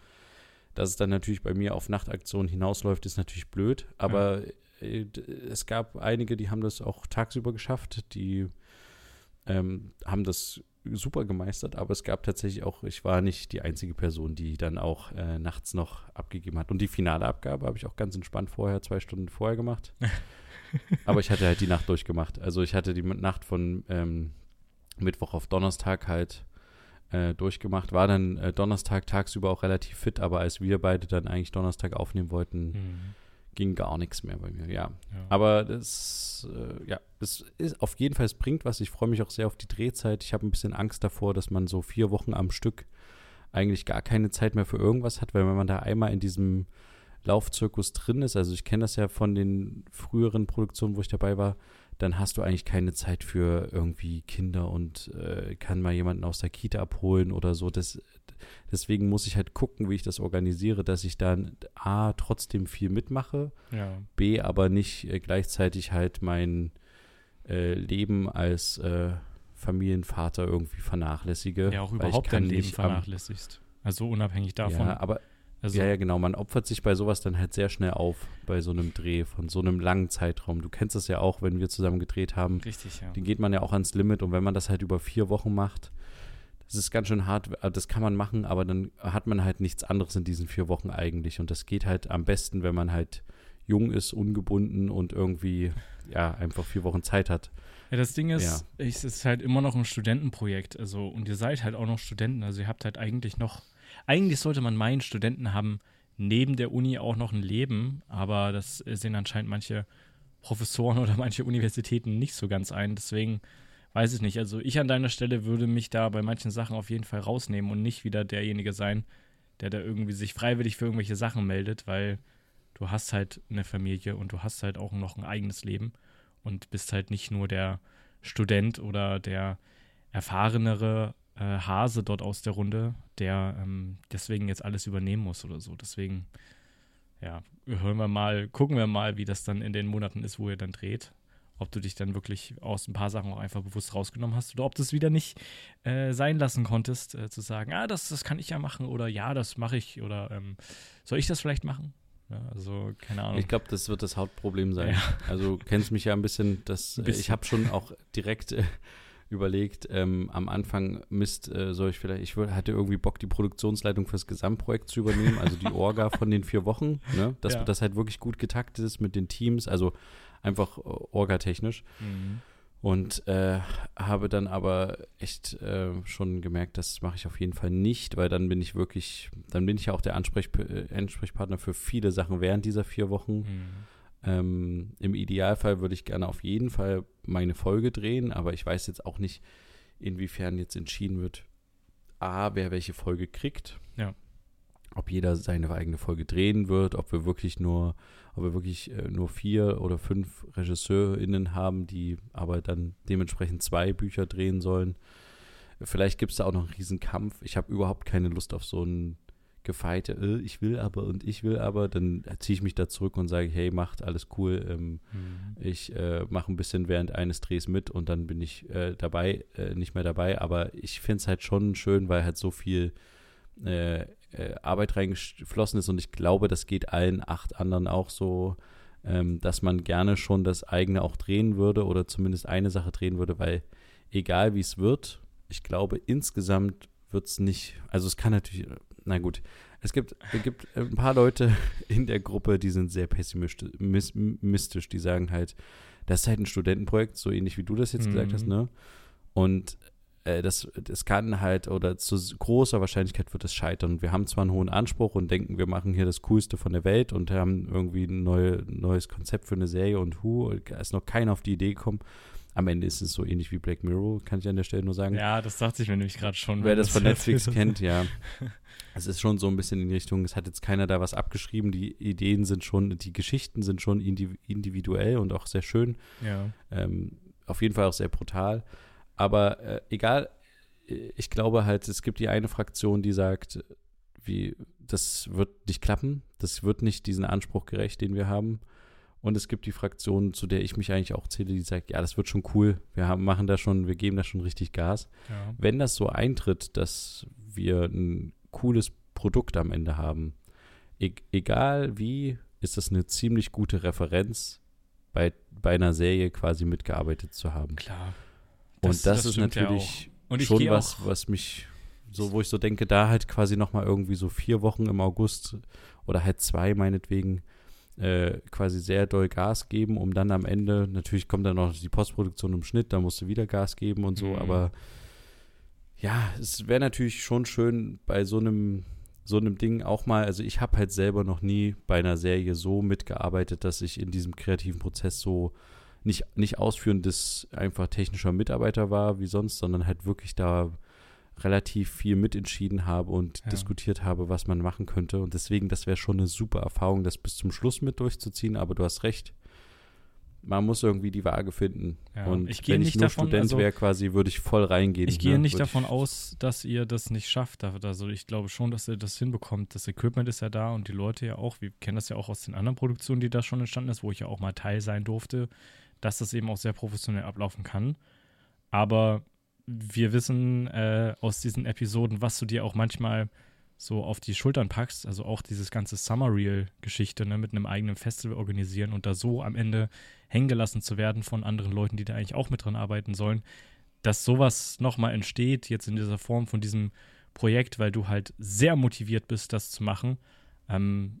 Dass es dann natürlich bei mir auf Nachtaktionen hinausläuft, ist natürlich blöd, aber ja. es gab einige, die haben das auch tagsüber geschafft, die ähm, haben das super gemeistert, aber es gab tatsächlich auch, ich war nicht die einzige Person, die dann auch äh, nachts noch abgegeben hat. Und die finale Abgabe habe ich auch ganz entspannt vorher, zwei Stunden vorher gemacht. aber ich hatte halt die Nacht durchgemacht. Also ich hatte die Nacht von ähm, Mittwoch auf Donnerstag halt äh, durchgemacht. War dann äh, Donnerstag tagsüber auch relativ fit, aber als wir beide dann eigentlich Donnerstag aufnehmen wollten, mhm ging gar nichts mehr bei mir, ja. ja. Aber das, äh, ja, es ist auf jeden Fall, es bringt was. Ich freue mich auch sehr auf die Drehzeit. Ich habe ein bisschen Angst davor, dass man so vier Wochen am Stück eigentlich gar keine Zeit mehr für irgendwas hat, weil wenn man da einmal in diesem Laufzirkus drin ist, also ich kenne das ja von den früheren Produktionen, wo ich dabei war, dann hast du eigentlich keine Zeit für irgendwie Kinder und äh, kann mal jemanden aus der Kita abholen oder so. Das, Deswegen muss ich halt gucken, wie ich das organisiere, dass ich dann A, trotzdem viel mitmache, ja. B, aber nicht äh, gleichzeitig halt mein äh, Leben als äh, Familienvater irgendwie vernachlässige. Ja, auch überhaupt dein Leben vernachlässigst. Also unabhängig davon. Ja, aber also, ja, ja, genau. Man opfert sich bei sowas dann halt sehr schnell auf, bei so einem Dreh von so einem langen Zeitraum. Du kennst das ja auch, wenn wir zusammen gedreht haben. Richtig, ja. Den geht man ja auch ans Limit und wenn man das halt über vier Wochen macht, das ist ganz schön hart, äh, das kann man machen, aber dann hat man halt nichts anderes in diesen vier Wochen eigentlich. Und das geht halt am besten, wenn man halt jung ist, ungebunden und irgendwie, ja, einfach vier Wochen Zeit hat. Ja, das Ding ist, ja. es ist halt immer noch ein Studentenprojekt. Also, und ihr seid halt auch noch Studenten. Also, ihr habt halt eigentlich noch, eigentlich sollte man meinen, Studenten haben neben der Uni auch noch ein Leben, aber das sehen anscheinend manche Professoren oder manche Universitäten nicht so ganz ein. Deswegen weiß ich nicht. Also ich an deiner Stelle würde mich da bei manchen Sachen auf jeden Fall rausnehmen und nicht wieder derjenige sein, der da irgendwie sich freiwillig für irgendwelche Sachen meldet, weil du hast halt eine Familie und du hast halt auch noch ein eigenes Leben. und bist halt nicht nur der Student oder der erfahrenere äh, Hase dort aus der Runde, der ähm, deswegen jetzt alles übernehmen muss oder so. Deswegen, ja, hören wir mal, gucken wir mal, wie das dann in den Monaten ist, wo ihr dann dreht. Ob du dich dann wirklich aus ein paar Sachen auch einfach bewusst rausgenommen hast oder ob du es wieder nicht äh, sein lassen konntest, äh, zu sagen, ah, das, das kann ich ja machen oder ja, das mache ich oder ähm, soll ich das vielleicht machen? Ja, also, keine Ahnung. Ich glaube, das wird das Hauptproblem sein. Ja. Also, du kennst mich ja ein bisschen, dass ein bisschen. ich habe schon auch direkt äh, überlegt, ähm, am Anfang, Mist, äh, soll ich vielleicht, ich hatte irgendwie Bock, die Produktionsleitung fürs Gesamtprojekt zu übernehmen, also die Orga von den vier Wochen, ne? dass ja. das halt wirklich gut getaktet ist mit den Teams, also einfach äh, orgatechnisch. Mhm. Und äh, habe dann aber echt äh, schon gemerkt, das mache ich auf jeden Fall nicht, weil dann bin ich wirklich, dann bin ich ja auch der Ansprech äh, Ansprechpartner für viele Sachen während dieser vier Wochen. Mhm. Ähm, Im Idealfall würde ich gerne auf jeden Fall meine Folge drehen, aber ich weiß jetzt auch nicht, inwiefern jetzt entschieden wird, A, wer welche Folge kriegt. Ja. Ob jeder seine eigene Folge drehen wird, ob wir wirklich nur ob wir wirklich äh, nur vier oder fünf RegisseurInnen haben, die aber dann dementsprechend zwei Bücher drehen sollen. Vielleicht gibt es da auch noch einen Riesenkampf. Ich habe überhaupt keine Lust auf so ein Gefeite, äh, ich will aber und ich will aber, dann ziehe ich mich da zurück und sage, hey, macht alles cool. Ähm, mhm. Ich äh, mache ein bisschen während eines Drehs mit und dann bin ich äh, dabei, äh, nicht mehr dabei. Aber ich finde es halt schon schön, weil halt so viel äh, äh, Arbeit reingeflossen ist und ich glaube, das geht allen acht anderen auch so, ähm, dass man gerne schon das eigene auch drehen würde oder zumindest eine Sache drehen würde, weil egal wie es wird, ich glaube, insgesamt wird es nicht, also es kann natürlich, na gut, es gibt, es gibt ein paar Leute in der Gruppe, die sind sehr pessimistisch, die sagen halt, das ist halt ein Studentenprojekt, so ähnlich wie du das jetzt mhm. gesagt hast, ne? Und äh, das, das kann halt oder zu großer Wahrscheinlichkeit wird es scheitern. Wir haben zwar einen hohen Anspruch und denken, wir machen hier das Coolste von der Welt und haben irgendwie ein neue, neues Konzept für eine Serie und hu, ist noch keiner auf die Idee gekommen. Am Ende ist es so ähnlich wie Black Mirror, kann ich an der Stelle nur sagen. Ja, das dachte ich mir nämlich gerade schon. Wer das von Netflix kennt, ja. Es ist schon so ein bisschen in die Richtung, es hat jetzt keiner da was abgeschrieben. Die Ideen sind schon, die Geschichten sind schon individuell und auch sehr schön. Ja. Ähm, auf jeden Fall auch sehr brutal. Aber äh, egal, ich glaube halt, es gibt die eine Fraktion, die sagt, wie, das wird nicht klappen, das wird nicht diesen Anspruch gerecht, den wir haben. Und es gibt die Fraktion, zu der ich mich eigentlich auch zähle, die sagt, ja, das wird schon cool, wir haben, machen da schon, wir geben da schon richtig Gas. Ja. Wenn das so eintritt, dass wir ein cooles Produkt am Ende haben, e egal wie, ist das eine ziemlich gute Referenz, bei, bei einer Serie quasi mitgearbeitet zu haben. Klar. Und das, das ist natürlich ja schon was, was mich so, wo ich so denke, da halt quasi nochmal irgendwie so vier Wochen im August oder halt zwei meinetwegen äh, quasi sehr doll Gas geben, um dann am Ende, natürlich kommt dann noch die Postproduktion im Schnitt, da musst du wieder Gas geben und so, mhm. aber ja, es wäre natürlich schon schön bei so einem so einem Ding auch mal, also ich habe halt selber noch nie bei einer Serie so mitgearbeitet, dass ich in diesem kreativen Prozess so nicht, nicht ausführendes einfach technischer Mitarbeiter war wie sonst, sondern halt wirklich da relativ viel mitentschieden habe und ja. diskutiert habe, was man machen könnte. Und deswegen, das wäre schon eine super Erfahrung, das bis zum Schluss mit durchzuziehen. Aber du hast recht, man muss irgendwie die Waage finden. Ja, und ich wenn ich nur davon, Student also, wäre, quasi, würde ich voll reingehen. Ich gehe ne? nicht davon aus, dass ihr das nicht schafft. Also ich glaube schon, dass ihr das hinbekommt. Das Equipment ist ja da und die Leute ja auch. Wir kennen das ja auch aus den anderen Produktionen, die da schon entstanden ist, wo ich ja auch mal Teil sein durfte dass das eben auch sehr professionell ablaufen kann. Aber wir wissen äh, aus diesen Episoden, was du dir auch manchmal so auf die Schultern packst, also auch dieses ganze Summer Reel-Geschichte ne, mit einem eigenen Festival organisieren und da so am Ende hängen gelassen zu werden von anderen Leuten, die da eigentlich auch mit dran arbeiten sollen, dass sowas nochmal entsteht, jetzt in dieser Form von diesem Projekt, weil du halt sehr motiviert bist, das zu machen, ähm,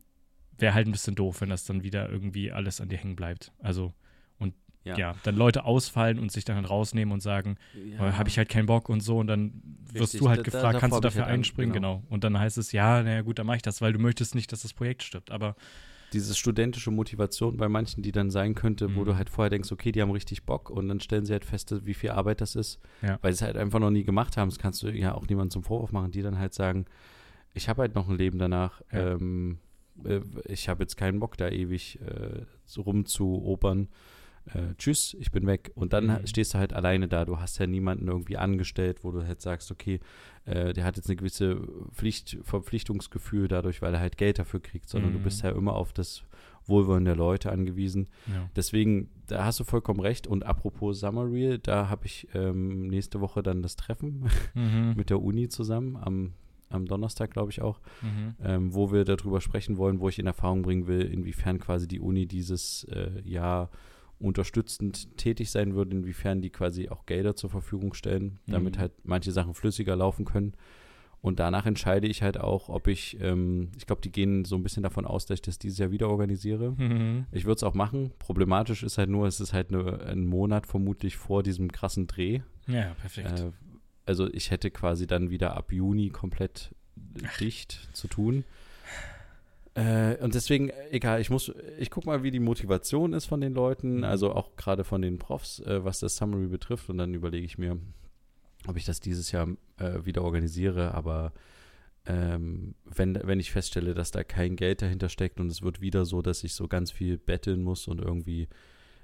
wäre halt ein bisschen doof, wenn das dann wieder irgendwie alles an dir hängen bleibt. Also ja. ja. dann Leute ausfallen und sich dann rausnehmen und sagen, ja. Äh, habe ich halt keinen Bock und so und dann wirst Richtig. du halt da, gefragt, da, kannst du dafür halt einspringen, genau. genau. Und dann heißt es, ja, naja gut, dann mache ich das, weil du möchtest nicht, dass das Projekt stirbt, aber diese studentische Motivation bei manchen, die dann sein könnte, mhm. wo du halt vorher denkst, okay, die haben richtig Bock und dann stellen sie halt fest, wie viel Arbeit das ist, ja. weil sie es halt einfach noch nie gemacht haben. Das kannst du ja auch niemandem zum Vorwurf machen, die dann halt sagen, ich habe halt noch ein Leben danach. Ja. Ähm, äh, ich habe jetzt keinen Bock, da ewig äh, rumzuopern äh, tschüss, ich bin weg. Und dann mhm. stehst du halt alleine da. Du hast ja niemanden irgendwie angestellt, wo du halt sagst, okay, äh, der hat jetzt eine gewisse Pflicht, Verpflichtungsgefühl dadurch, weil er halt Geld dafür kriegt, sondern mhm. du bist ja immer auf das Wohlwollen der Leute angewiesen. Ja. Deswegen, da hast du vollkommen recht. Und apropos Summer Real, da habe ich ähm, nächste Woche dann das Treffen mhm. mit der Uni zusammen am am Donnerstag, glaube ich auch, mhm. ähm, wo wir darüber sprechen wollen, wo ich in Erfahrung bringen will, inwiefern quasi die Uni dieses äh, Jahr unterstützend tätig sein würde, inwiefern die quasi auch Gelder zur Verfügung stellen, damit mhm. halt manche Sachen flüssiger laufen können. Und danach entscheide ich halt auch, ob ich, ähm, ich glaube, die gehen so ein bisschen davon aus, dass ich das dieses Jahr wieder organisiere. Mhm. Ich würde es auch machen. Problematisch ist halt nur, es ist halt eine, ein Monat vermutlich vor diesem krassen Dreh. Ja, perfekt. Äh, also ich hätte quasi dann wieder ab Juni komplett Ach. dicht zu tun. Äh, und deswegen, egal, ich muss, ich gucke mal, wie die Motivation ist von den Leuten, mhm. also auch gerade von den Profs, äh, was das Summary betrifft. Und dann überlege ich mir, ob ich das dieses Jahr äh, wieder organisiere, aber ähm, wenn, wenn ich feststelle, dass da kein Geld dahinter steckt und es wird wieder so, dass ich so ganz viel betteln muss und irgendwie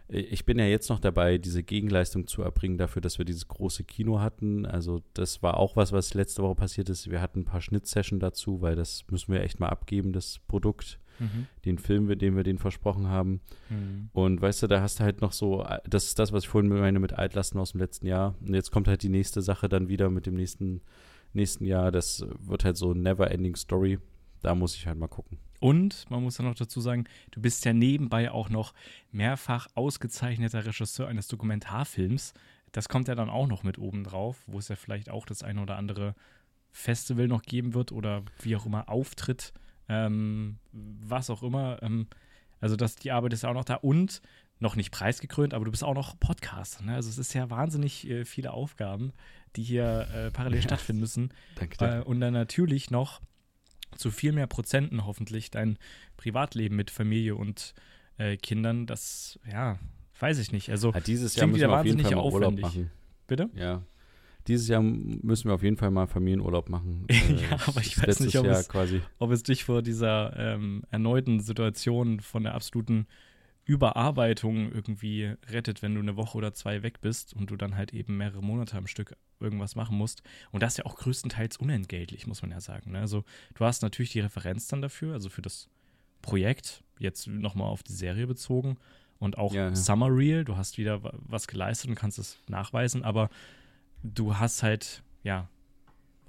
ich bin ja jetzt noch dabei, diese Gegenleistung zu erbringen dafür, dass wir dieses große Kino hatten. Also das war auch was, was letzte Woche passiert ist. Wir hatten ein paar Schnittsession dazu, weil das müssen wir echt mal abgeben, das Produkt mhm. den Film, den wir denen versprochen haben. Mhm. Und weißt du, da hast du halt noch so, das ist das, was ich vorhin meine mit Altlasten aus dem letzten Jahr. Und jetzt kommt halt die nächste Sache dann wieder mit dem nächsten, nächsten Jahr. Das wird halt so never ending Story. Da muss ich halt mal gucken. Und man muss ja noch dazu sagen, du bist ja nebenbei auch noch mehrfach ausgezeichneter Regisseur eines Dokumentarfilms. Das kommt ja dann auch noch mit oben drauf, wo es ja vielleicht auch das eine oder andere Festival noch geben wird oder wie auch immer Auftritt ähm, was auch immer. Ähm, also das, die Arbeit ist ja auch noch da und noch nicht preisgekrönt, aber du bist auch noch Podcaster. Ne? Also es ist ja wahnsinnig äh, viele Aufgaben, die hier äh, parallel ja. stattfinden müssen. Danke, danke. Äh, und dann natürlich noch zu viel mehr Prozenten hoffentlich dein Privatleben mit Familie und äh, Kindern. Das, ja, weiß ich nicht. Also ja, dieses Jahr müssen wir auf jeden Fall mal Urlaub machen. Bitte? Ja, dieses Jahr müssen wir auf jeden Fall mal Familienurlaub machen. ja, äh, aber ich weiß nicht, ob es, ob es, dich vor dieser ähm, erneuten Situation von der absoluten Überarbeitung irgendwie rettet, wenn du eine Woche oder zwei weg bist und du dann halt eben mehrere Monate am Stück irgendwas machen musst. Und das ist ja auch größtenteils unentgeltlich, muss man ja sagen. Ne? Also du hast natürlich die Referenz dann dafür, also für das Projekt, jetzt nochmal auf die Serie bezogen und auch ja, ja. Summer Reel, du hast wieder was geleistet und kannst es nachweisen, aber du hast halt, ja,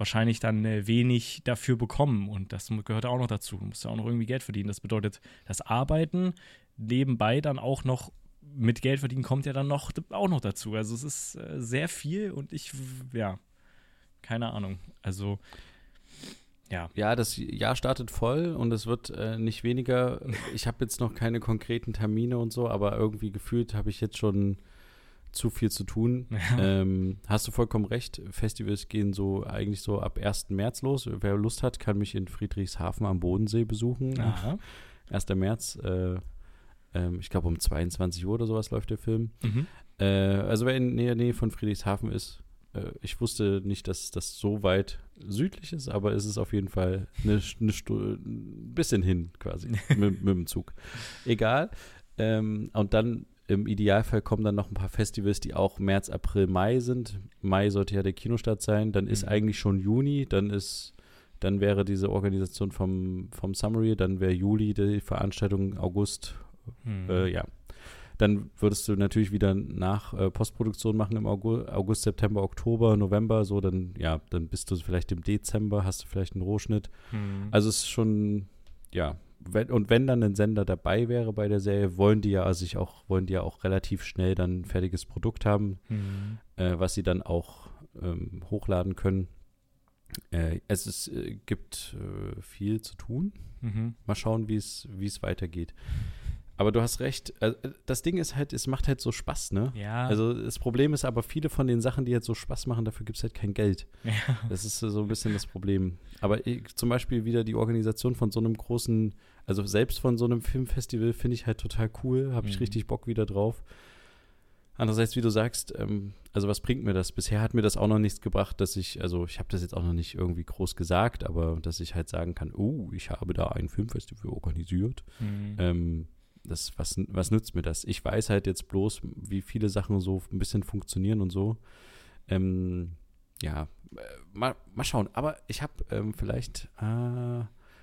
wahrscheinlich dann äh, wenig dafür bekommen. Und das gehört auch noch dazu. Du musst ja auch noch irgendwie Geld verdienen. Das bedeutet, das Arbeiten nebenbei dann auch noch mit Geld verdienen kommt ja dann noch auch noch dazu. Also es ist äh, sehr viel und ich, ja, keine Ahnung. Also ja. Ja, das Jahr startet voll und es wird äh, nicht weniger. Ich habe jetzt noch keine konkreten Termine und so, aber irgendwie gefühlt habe ich jetzt schon zu viel zu tun. Ja. Ähm, hast du vollkommen recht. Festivals gehen so eigentlich so ab 1. März los. Wer Lust hat, kann mich in Friedrichshafen am Bodensee besuchen. Aha. 1. März. Äh, äh, ich glaube um 22 Uhr oder sowas läuft der Film. Mhm. Äh, also wer in der Nähe von Friedrichshafen ist, äh, ich wusste nicht, dass das so weit südlich ist, aber es ist auf jeden Fall eine, eine ein bisschen hin quasi mit, mit, dem Zug. Egal. Ähm, und dann im Idealfall kommen dann noch ein paar Festivals, die auch März, April, Mai sind. Mai sollte ja der Kinostart sein. Dann ist mhm. eigentlich schon Juni. Dann ist, dann wäre diese Organisation vom, vom Summary. Dann wäre Juli die Veranstaltung, August. Mhm. Äh, ja. Dann würdest du natürlich wieder nach äh, Postproduktion machen im August, August, September, Oktober, November. So, dann, ja, dann bist du vielleicht im Dezember, hast du vielleicht einen Rohschnitt. Mhm. Also es ist schon, ja, wenn, und wenn dann ein Sender dabei wäre bei der Serie, wollen die ja sich auch, wollen die ja auch relativ schnell dann ein fertiges Produkt haben, mhm. äh, was sie dann auch ähm, hochladen können. Äh, es ist, äh, gibt äh, viel zu tun. Mhm. Mal schauen, wie es weitergeht. Aber du hast recht. Äh, das Ding ist halt, es macht halt so Spaß, ne? Ja. Also das Problem ist aber, viele von den Sachen, die jetzt so Spaß machen, dafür gibt es halt kein Geld. Ja. Das ist so ein bisschen das Problem. Aber ich, zum Beispiel wieder die Organisation von so einem großen, also selbst von so einem Filmfestival finde ich halt total cool. Habe ich mhm. richtig Bock wieder drauf. Andererseits, wie du sagst, ähm, also was bringt mir das? Bisher hat mir das auch noch nichts gebracht, dass ich, also ich habe das jetzt auch noch nicht irgendwie groß gesagt, aber dass ich halt sagen kann, oh, ich habe da ein Filmfestival organisiert. Mhm. Ähm, das, was, was nützt mir das? Ich weiß halt jetzt bloß, wie viele Sachen so ein bisschen funktionieren und so. Ähm, ja, äh, mal, mal schauen. Aber ich habe ähm, vielleicht, äh,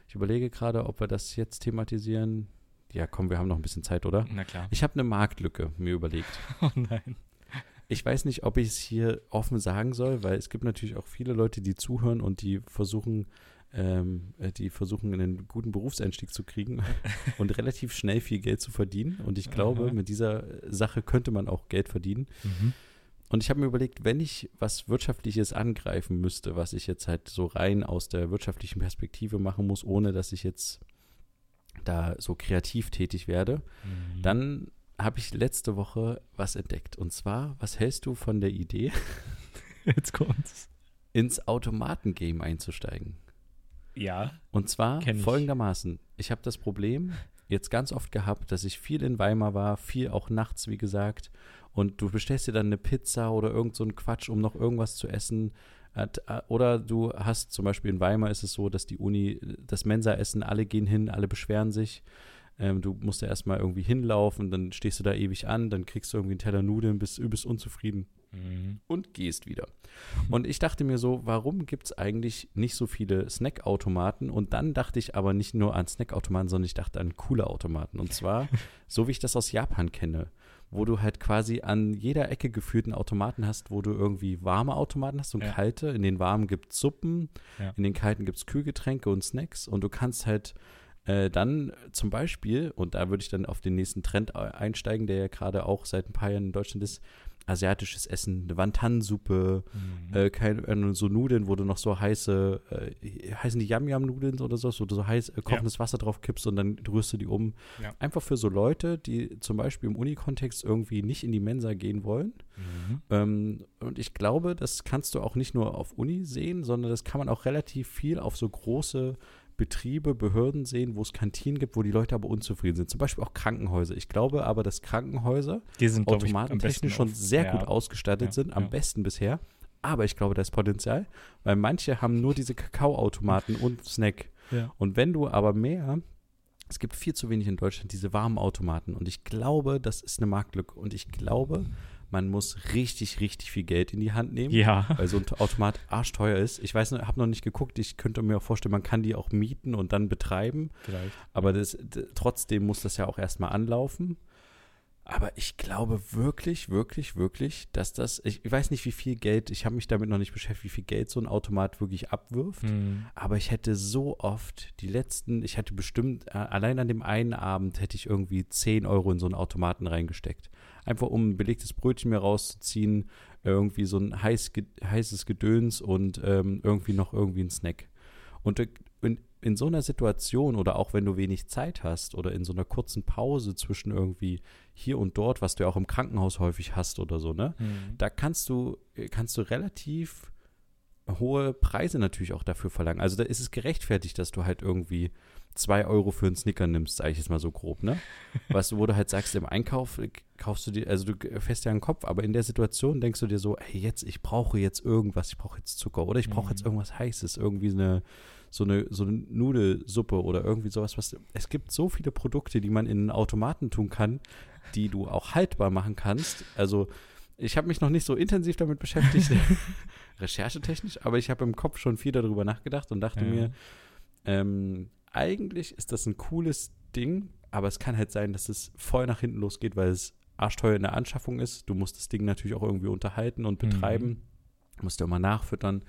ich überlege gerade, ob wir das jetzt thematisieren. Ja, komm, wir haben noch ein bisschen Zeit, oder? Na klar. Ich habe eine Marktlücke mir überlegt. Oh nein. Ich weiß nicht, ob ich es hier offen sagen soll, weil es gibt natürlich auch viele Leute, die zuhören und die versuchen, ähm, äh, die versuchen, einen guten Berufseinstieg zu kriegen und relativ schnell viel Geld zu verdienen. Und ich glaube, Aha. mit dieser Sache könnte man auch Geld verdienen. Mhm. Und ich habe mir überlegt, wenn ich was Wirtschaftliches angreifen müsste, was ich jetzt halt so rein aus der wirtschaftlichen Perspektive machen muss, ohne dass ich jetzt da so kreativ tätig werde, Mhm. dann habe ich letzte Woche was entdeckt. Und zwar, was hältst du von der Idee, Jetzt kommt's. ins Automatengame einzusteigen? Ja. Und zwar ich. folgendermaßen. Ich habe das Problem jetzt ganz oft gehabt, dass ich viel in Weimar war, viel auch nachts, wie gesagt. Und du bestellst dir dann eine Pizza oder irgend so einen Quatsch, um noch irgendwas zu essen. At- äh, Oder du hast zum Beispiel in Weimar ist es so, dass die Uni, das Mensa-Essen, alle gehen hin, alle beschweren sich. Ähm, du musst da erstmal irgendwie hinlaufen, dann stehst du da ewig an, dann kriegst du irgendwie einen Teller Nudeln, bist übelst unzufrieden Mhm. und gehst wieder. Und ich dachte mir so, warum gibt es eigentlich nicht so viele Snackautomaten? Und dann dachte ich aber nicht nur an Snackautomaten, sondern ich dachte an coole Automaten. Und zwar, so wie ich das aus Japan kenne, wo du halt quasi an jeder Ecke geführten Automaten hast, wo du irgendwie warme Automaten hast und Ja. kalte. In den warmen gibt es Suppen, Ja. in den kalten gibt es Kühlgetränke und Snacks. Und du kannst halt äh, dann zum Beispiel, und da würde ich dann auf den nächsten Trend einsteigen, der ja gerade auch seit ein paar Jahren in Deutschland ist, asiatisches Essen, eine Wantan-Suppe, Mhm. äh, kein, äh, so Nudeln, wo du noch so heiße, äh, heißen die Yam-Yam-Nudeln oder so, wo du so heiß äh, kochendes Wasser drauf kippst und dann rührst du die um. Ja. Einfach für so Leute, die zum Beispiel im Unikontext irgendwie nicht in die Mensa gehen wollen. Mhm. Ähm, und ich glaube, das kannst du auch nicht nur auf Uni sehen, sondern das kann man auch relativ viel auf so große Betriebe, Behörden sehen, wo es Kantinen gibt, wo die Leute aber unzufrieden sind. Zum Beispiel auch Krankenhäuser. Ich glaube aber, dass Krankenhäuser Die sind, automatentechnisch schon sehr ja. gut ausgestattet Ja, sind, am ja. besten bisher. Aber ich glaube, da ist Potenzial, weil manche haben nur diese Kakaoautomaten und Snack. Und wenn du aber mehr, es gibt viel zu wenig in Deutschland, diese warmen Automaten. Und ich glaube, das ist eine Marktlücke. Und ich glaube, man muss richtig, richtig viel Geld in die Hand nehmen. Ja. Weil so ein Automat arschteuer ist. Ich weiß, habe noch nicht geguckt. Ich könnte mir auch vorstellen, man kann die auch mieten und dann betreiben. Vielleicht. Aber das, trotzdem muss das ja auch erstmal anlaufen. Aber ich glaube wirklich, wirklich, wirklich, dass das, ich, ich weiß nicht, wie viel Geld, ich habe mich damit noch nicht beschäftigt, wie viel Geld so ein Automat wirklich abwirft. Mhm. Aber ich hätte so oft die letzten, ich hätte bestimmt, äh, allein an dem einen Abend hätte ich irgendwie 10 Euro in so einen Automaten reingesteckt. Einfach um ein belegtes Brötchen mir rauszuziehen, irgendwie so ein heiß, heißes Gedöns und ähm, irgendwie noch irgendwie ein Snack. Und in, in so einer Situation oder auch wenn du wenig Zeit hast oder in so einer kurzen Pause zwischen irgendwie hier und dort, was du ja auch im Krankenhaus häufig hast oder so, ne? Mhm. da kannst du, kannst du relativ hohe Preise natürlich auch dafür verlangen. Also da ist es gerechtfertigt, dass du halt irgendwie zwei Euro für einen Snicker nimmst, sag ich jetzt mal so grob, ne? Was du, wo du halt sagst, im Einkauf äh, kaufst du dir, also du fährst ja einen Kopf, aber in der Situation denkst du dir so, ey, jetzt, ich brauche jetzt irgendwas, ich brauche jetzt Zucker oder ich brauche jetzt Mhm. irgendwas Heißes, irgendwie eine, so eine, so eine Nudelsuppe oder irgendwie sowas, was, es gibt so viele Produkte, die man in einen Automaten tun kann, die du auch haltbar machen kannst. Also, ich habe mich noch nicht so intensiv damit beschäftigt, recherchetechnisch, aber ich habe im Kopf schon viel darüber nachgedacht und dachte Ja. mir, ähm, eigentlich ist das ein cooles Ding, aber es kann halt sein, dass es voll nach hinten losgeht, weil es arschteuer in der Anschaffung ist. Du musst das Ding natürlich auch irgendwie unterhalten und Mhm. betreiben. Musst ja immer nachfüttern.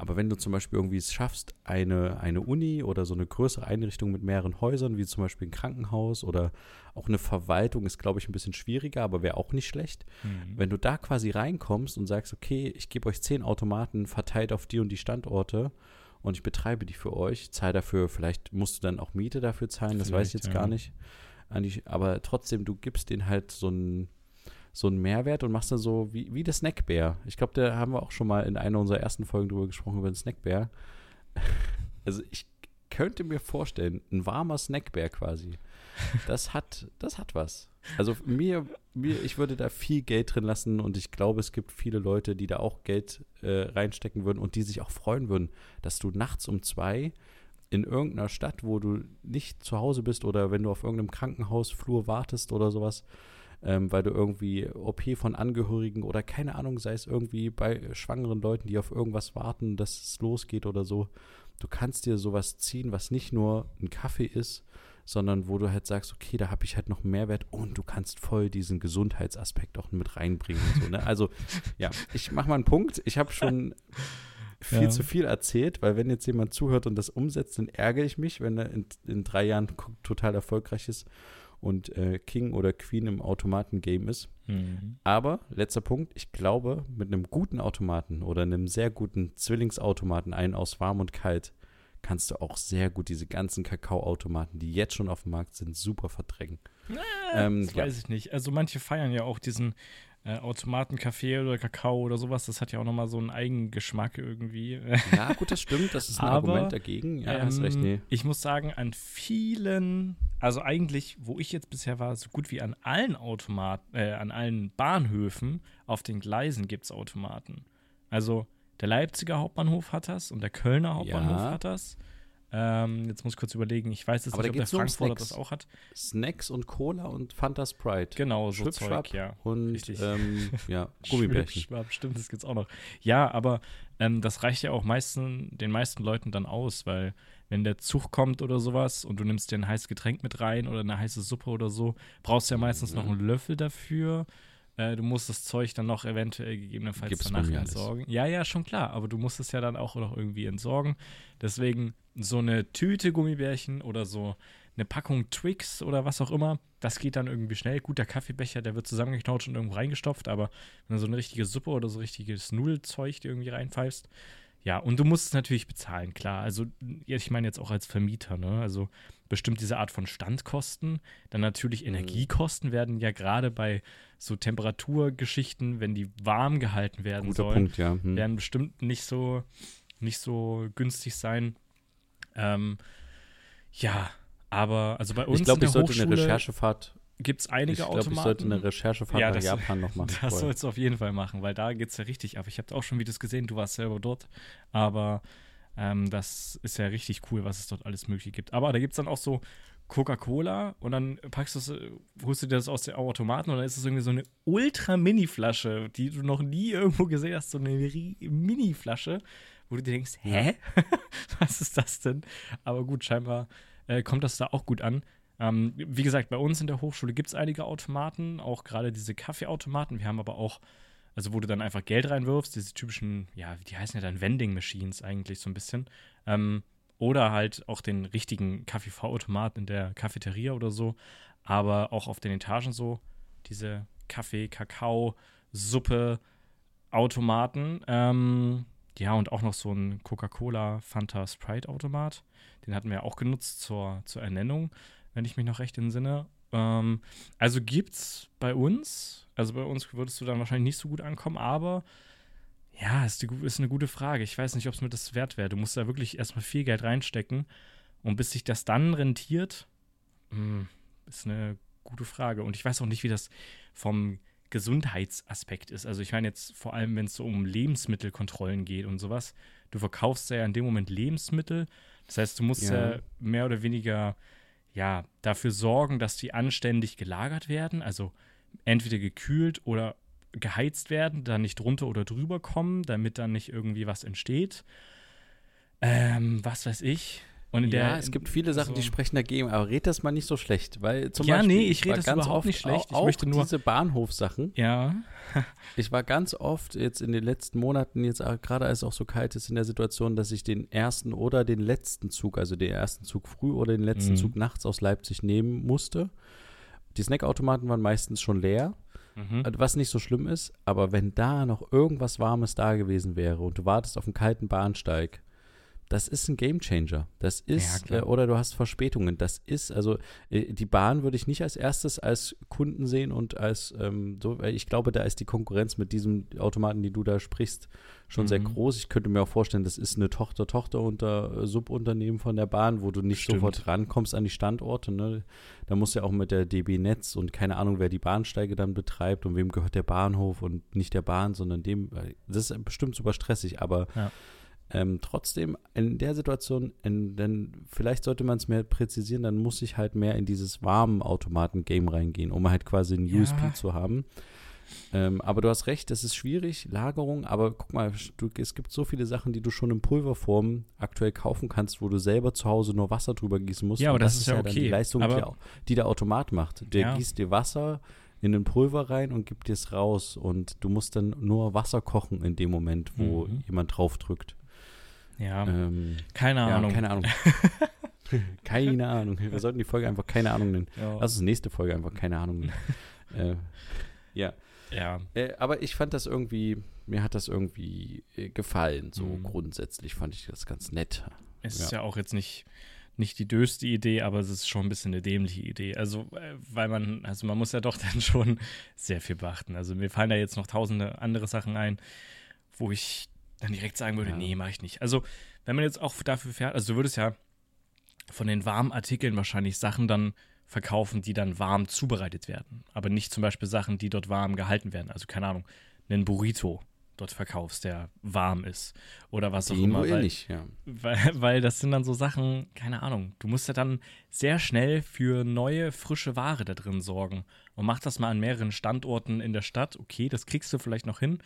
Aber wenn du zum Beispiel irgendwie es schaffst, eine, eine Uni oder so eine größere Einrichtung mit mehreren Häusern, wie zum Beispiel ein Krankenhaus oder auch eine Verwaltung, ist, glaube ich, ein bisschen schwieriger, aber wäre auch nicht schlecht. Mhm. Wenn du da quasi reinkommst und sagst, okay, ich gebe euch zehn Automaten verteilt auf die und die Standorte und ich betreibe die für euch, zahl dafür, vielleicht musst du dann auch Miete dafür zahlen, das weiß ich Vielleicht, jetzt ja. gar nicht. Die- Aber trotzdem, du gibst denen halt so einen so Mehrwert und machst dann so wie, wie der Snackbär. Ich glaube, da haben wir auch schon mal in einer unserer ersten Folgen drüber gesprochen, über den Snackbär. Also ich könnte mir vorstellen, ein warmer Snackbär quasi. Das hat, das hat was. Also mir, mir, ich würde da viel Geld drin lassen und ich glaube, es gibt viele Leute, die da auch Geld äh, reinstecken würden und die sich auch freuen würden, dass du nachts um zwei in irgendeiner Stadt, wo du nicht zu Hause bist oder wenn du auf irgendeinem Krankenhausflur wartest oder sowas, ähm, weil du irgendwie OP von Angehörigen oder keine Ahnung, sei es irgendwie bei schwangeren Leuten, die auf irgendwas warten, dass es losgeht oder so. Du kannst dir sowas ziehen, was nicht nur ein Kaffee ist, sondern wo du halt sagst, okay, da habe ich halt noch einen Mehrwert und du kannst voll diesen Gesundheitsaspekt auch mit reinbringen so. Ne? Also ja, ich mache mal einen Punkt. Ich habe schon viel ja. zu viel erzählt, weil wenn jetzt jemand zuhört und das umsetzt, dann ärgere ich mich, wenn er in, in drei Jahren total erfolgreich ist und äh, King oder Queen im Automaten-Game ist. Mhm. Aber, letzter Punkt, ich glaube, mit einem guten Automaten oder einem sehr guten Zwillingsautomaten, einen aus warm und kalt, kannst du auch sehr gut diese ganzen Kakaoautomaten, die jetzt schon auf dem Markt sind, super verdrängen. Äh, ähm, das ja. weiß ich nicht. Also manche feiern ja auch diesen äh, Automatenkaffee oder Kakao oder sowas, das hat ja auch nochmal so einen Eigengeschmack irgendwie. Ja, gut, das stimmt, das ist ein Aber, Argument dagegen. Ja, ähm, hast recht, nee. Ich muss sagen, an vielen, also eigentlich, wo ich jetzt bisher war, so gut wie an allen Automaten, äh, an allen Bahnhöfen auf den Gleisen gibt es Automaten. Also der Leipziger Hauptbahnhof hat das und der Kölner Hauptbahnhof ja. hat das. Ähm, jetzt muss ich kurz überlegen, ich weiß jetzt Aber nicht, da ob der Frankfurter das auch hat. Snacks und Cola und Fanta Sprite. Genau, so Zeug, ja. Und ähm, ja, Gummibärchen. Stimmt, das gibt's auch noch. Ja, aber ähm, das reicht ja auch meisten, den meisten Leuten dann aus, weil wenn der Zug kommt oder sowas und du nimmst dir ein heißes Getränk mit rein oder eine heiße Suppe oder so, brauchst du ja meistens mhm. noch einen Löffel dafür. Äh, du musst das Zeug dann noch eventuell gegebenenfalls Gibt's danach entsorgen. Alles. Ja, ja, schon klar, aber du musst es ja dann auch noch irgendwie entsorgen. Deswegen so eine Tüte Gummibärchen oder so eine Packung Twix oder was auch immer, das geht dann irgendwie schnell. Gut, der Kaffeebecher, der wird zusammengeknautscht und irgendwo reingestopft, aber wenn du so eine richtige Suppe oder so richtiges Nudelzeug dir irgendwie reinpfeifst, ja, und du musst es natürlich bezahlen, klar. Also, ich meine jetzt auch als Vermieter, ne? Also, bestimmt diese Art von Standkosten. Dann natürlich mhm. Energiekosten werden ja gerade bei so Temperaturgeschichten, wenn die warm gehalten werden Guter sollen, Punkt, ja. hm. werden bestimmt nicht so, nicht so günstig sein. Ähm, ja, aber also bei uns ich glaube, ich sollte eine Recherchefahrt gibt es einige ich glaub, Automaten. Ich sollte eine Recherchefahrt ja, nach Japan noch machen. Das sollst du auf jeden Fall machen, weil da geht es ja richtig ab. Ich habe auch schon Videos gesehen, du warst selber dort, aber ähm, das ist ja richtig cool, was es dort alles möglich gibt. Aber da gibt es dann auch so Coca-Cola und dann packst du es, holst du dir das aus dem Automaten und dann ist es irgendwie so eine Ultra-Mini-Flasche, die du noch nie irgendwo gesehen hast, so eine Mini-Flasche, wo du dir denkst, hä? was ist das denn? Aber gut, scheinbar äh, kommt das da auch gut an. Ähm, wie gesagt, bei uns in der Hochschule gibt es einige Automaten, auch gerade diese Kaffeeautomaten. Wir haben aber auch, also wo du dann einfach Geld reinwirfst, diese typischen, ja, die heißen ja dann Vending Machines eigentlich so ein bisschen. Ähm, oder halt auch den richtigen Kaffee-V-Automaten in der Cafeteria oder so. Aber auch auf den Etagen so diese Kaffee, Kakao, Suppe, Automaten. Ähm, ja, und auch noch so ein Coca-Cola Fanta Sprite Automat. Den hatten wir auch genutzt zur, zur Ernennung wenn ich mich noch recht entsinne. Ähm, also gibt's bei uns, also bei uns würdest du dann wahrscheinlich nicht so gut ankommen, aber ja, ist, die, ist eine gute Frage. Ich weiß nicht, ob es mir das wert wäre. Du musst da wirklich erstmal viel Geld reinstecken. Und bis sich das dann rentiert, mh, hm, ist eine gute Frage. Und ich weiß auch nicht, wie das vom Gesundheitsaspekt ist. Also ich meine jetzt vor allem, wenn es so um Lebensmittelkontrollen geht und sowas. Du verkaufst ja in dem Moment Lebensmittel. Das heißt, du musst ja, ja mehr oder weniger ja, dafür sorgen, dass die anständig gelagert werden, also entweder gekühlt oder geheizt werden, dann nicht drunter oder drüber kommen, damit dann nicht irgendwie was entsteht. Ähm, was weiß ich. Und ja, der, es gibt viele Sachen, so die sprechen dagegen, aber red das mal nicht so schlecht, weil zum ja, Beispiel. nee, ich rede das überhaupt oft, nicht schlecht. Ich auch möchte nur diese Bahnhofsachen. Ja. ich war ganz oft jetzt in den letzten Monaten, jetzt gerade als es auch so kalt ist, in der Situation, dass ich den ersten oder den letzten Zug, also den ersten Zug früh oder den letzten mhm. Zug nachts aus Leipzig nehmen musste. Die Snackautomaten waren meistens schon leer. Mhm. Was nicht so schlimm ist, aber wenn da noch irgendwas Warmes da gewesen wäre und du wartest auf einen kalten Bahnsteig, das ist ein Gamechanger. Das ist, ja, äh, oder du hast Verspätungen. Das ist, also äh, die Bahn würde ich nicht als erstes als Kunden sehen und als ähm, so, ich glaube, da ist die Konkurrenz mit diesem Automaten, die du da sprichst, schon mhm. sehr groß. Ich könnte mir auch vorstellen, das ist eine Tochter-Tochter unter äh, Subunternehmen von der Bahn, wo du nicht Stimmt. sofort rankommst an die Standorte. Ne? Da muss ja auch mit der DB Netz und keine Ahnung, wer die Bahnsteige dann betreibt und wem gehört der Bahnhof und nicht der Bahn, sondern dem. Das ist bestimmt super stressig, aber ja Ähm, trotzdem, in der Situation, in, denn vielleicht sollte man es mehr präzisieren, dann muss ich halt mehr in dieses warmen Automaten-Game reingehen, um halt quasi ein ja. USP zu haben. Ähm, aber du hast recht, es ist schwierig, Lagerung, aber guck mal, du, es gibt so viele Sachen, die du schon in Pulverform aktuell kaufen kannst, wo du selber zu Hause nur Wasser drüber gießen musst. Ja, aber das, das, ist ja, okay. die Leistung, die, die, der Automat macht. Der ja. gießt dir Wasser in den Pulver rein und gibt dir es raus und du musst dann nur Wasser kochen in dem Moment, wo mhm. jemand drauf drückt. Ja, ähm, keine Ahnung. Ja, keine Ahnung. keine Ahnung. Wir sollten die Folge einfach keine Ahnung nennen. Ja. Lass uns nächste Folge einfach keine Ahnung nennen. äh, ja. Ja. Äh, aber ich fand das irgendwie, mir hat das irgendwie äh, gefallen. So mhm. grundsätzlich fand ich das ganz nett. Es ja. ist ja auch jetzt nicht, nicht die döste Idee, aber es ist schon ein bisschen eine dämliche Idee. Also, äh, weil man, also man muss ja doch dann schon sehr viel beachten. Also mir fallen da jetzt noch tausende andere Sachen ein, wo ich dann direkt sagen würde, ja. nee, mache ich nicht. Also, wenn man jetzt auch dafür fährt, also du würdest ja von den warmen Artikeln wahrscheinlich Sachen dann verkaufen, die dann warm zubereitet werden. Aber nicht zum Beispiel Sachen, die dort warm gehalten werden. Also keine Ahnung, einen Burrito dort verkaufst, der warm ist. Oder was auch immer. Weil, nicht, ja. weil, weil das sind dann so Sachen, keine Ahnung, du musst ja dann sehr schnell für neue, frische Ware da drin sorgen. Und mach das mal an mehreren Standorten in der Stadt. Okay, das kriegst du vielleicht noch hin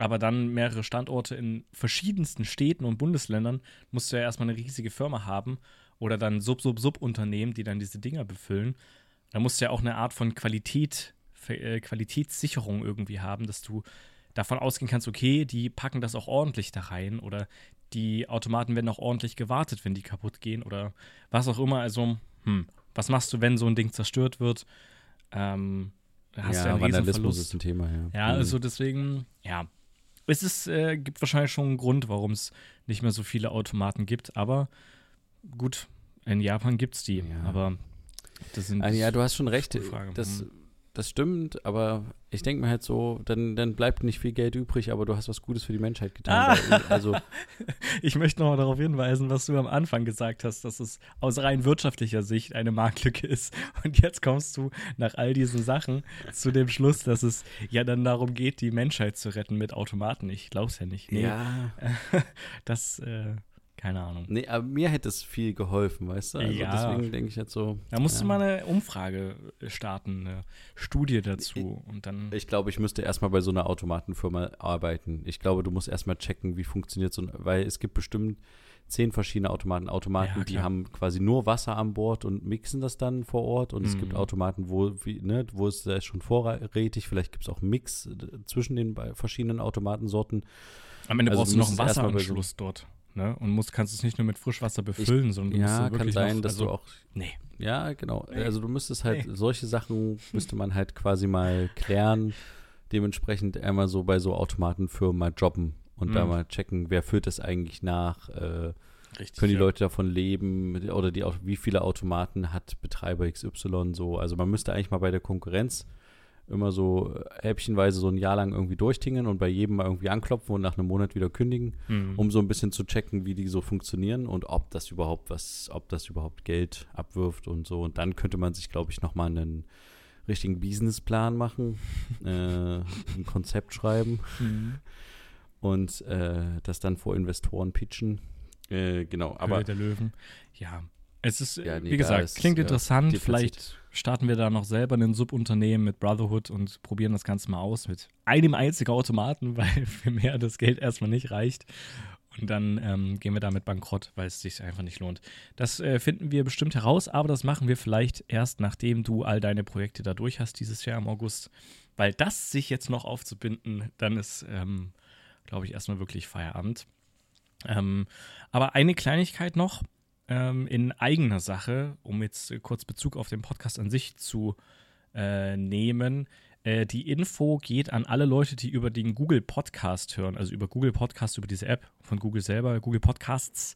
aber dann mehrere Standorte in verschiedensten Städten und Bundesländern, musst du ja erstmal eine riesige Firma haben oder dann Sub-Sub-Sub-Unternehmen, die dann diese Dinger befüllen. Da musst du ja auch eine Art von Qualität, äh, Qualitätssicherung irgendwie haben, dass du davon ausgehen kannst, okay, die packen das auch ordentlich da rein oder die Automaten werden auch ordentlich gewartet, wenn die kaputt gehen oder was auch immer. Also, hm, was machst du, wenn so ein Ding zerstört wird? Ähm, hast ja, du einen Vandalismus ist ein Thema, ja. Ja, also deswegen, ja, es ist, äh, gibt wahrscheinlich schon einen Grund, warum es nicht mehr so viele Automaten gibt, aber gut, in Japan gibt es die, ja. aber das sind. Also, ja, du hast schon recht. Das, mhm das stimmt, aber ich denke mir halt so, dann, dann bleibt nicht viel Geld übrig, aber du hast was Gutes für die Menschheit getan. Ah. Also ich möchte noch mal darauf hinweisen, was du am Anfang gesagt hast, dass es aus rein wirtschaftlicher Sicht eine Marktlücke ist. Und jetzt kommst du nach all diesen Sachen zu dem Schluss, dass es ja dann darum geht, die Menschheit zu retten mit Automaten. Ich glaube es ja nicht. Nee. Ja. Das äh, keine Ahnung. Nee, aber mir hätte es viel geholfen, weißt du? Also ja. deswegen denke ich jetzt so. Da musst ja. du mal eine Umfrage starten, eine Studie dazu und dann. Ich glaube, ich müsste erstmal bei so einer Automatenfirma arbeiten. Ich glaube, du musst erstmal checken, wie funktioniert so ein, weil es gibt bestimmt zehn verschiedene Automaten. Automaten, ja, die haben quasi nur Wasser an Bord und mixen das dann vor Ort. Und mhm. es gibt mhm. Automaten, wo, wie, ne, wo es da ist schon vorrätig, vielleicht gibt es auch Mix äh, zwischen den verschiedenen Automatensorten. Am Ende also brauchst du noch einen Wasseranschluss dort. Ne? Und musst, kannst es nicht nur mit Frischwasser befüllen, ich, sondern du ja, musst kann sein, noch, dass also, du auch. Nee. Ja, genau. Nee. Also du müsstest halt, nee. solche Sachen müsste man halt quasi mal klären. Dementsprechend einmal so bei so Automatenfirmen mal jobben und mhm. da mal checken, wer führt das eigentlich nach. Äh, Richtig, können die ja. Leute davon leben oder die, wie viele Automaten hat Betreiber XY so. Also man müsste eigentlich mal bei der Konkurrenz immer so häppchenweise so ein Jahr lang irgendwie durchtingeln und bei jedem mal irgendwie anklopfen und nach einem Monat wieder kündigen, mhm. um so ein bisschen zu checken, wie die so funktionieren und ob das überhaupt was, ob das überhaupt Geld abwirft und so. Und dann könnte man sich, glaube ich, nochmal einen richtigen Businessplan machen, äh, ein Konzept schreiben mhm. und äh, das dann vor Investoren pitchen. Äh, genau, aber. der Löwen. Ja, es ist, ja, nee, wie gesagt, ist, klingt interessant. Vielleicht starten wir da noch selber ein Subunternehmen mit Brotherhood und probieren das Ganze mal aus mit einem einzigen Automaten, weil für mehr das Geld erstmal nicht reicht. Und dann ähm, gehen wir damit bankrott, weil es sich einfach nicht lohnt. Das äh, finden wir bestimmt heraus, aber das machen wir vielleicht erst, nachdem du all deine Projekte da durch hast dieses Jahr im August. Weil das sich jetzt noch aufzubinden, dann ist, ähm, glaube ich, erstmal wirklich Feierabend. Ähm, aber eine Kleinigkeit noch, ähm, in eigener Sache, um jetzt kurz Bezug auf den Podcast an sich zu äh, nehmen. Äh, die Info geht an alle Leute, die über den Google Podcast hören, also über Google Podcast, über diese App von Google selber, Google Podcasts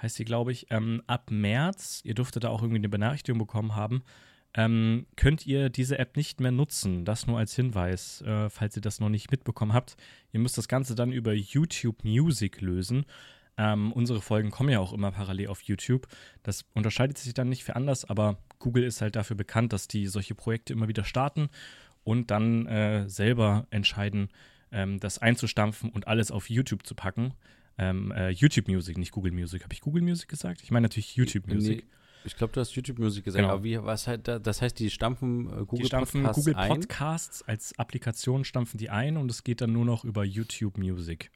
heißt sie, glaube ich. Ähm, ab März, ihr dürftet da auch irgendwie eine Benachrichtigung bekommen haben, ähm, könnt ihr diese App nicht mehr nutzen. Das nur als Hinweis, äh, falls ihr das noch nicht mitbekommen habt. Ihr müsst das Ganze dann über YouTube Music lösen. Ähm, unsere Folgen kommen ja auch immer parallel auf YouTube. Das unterscheidet sich dann nicht für anders, aber Google ist halt dafür bekannt, dass die solche Projekte immer wieder starten und dann äh, selber entscheiden, ähm, das einzustampfen und alles auf YouTube zu packen. ähm, äh, YouTube Music, nicht Google Music. Habe ich Google Music gesagt? Ich meine natürlich YouTube Music. Nee, ich glaube, du hast YouTube Music gesagt. Genau. Aber wie, was halt, da- das heißt, die stampfen äh, Google die stampfen Podcasts Google ein. Podcasts als Applikation stampfen die ein und es geht dann nur noch über YouTube Music,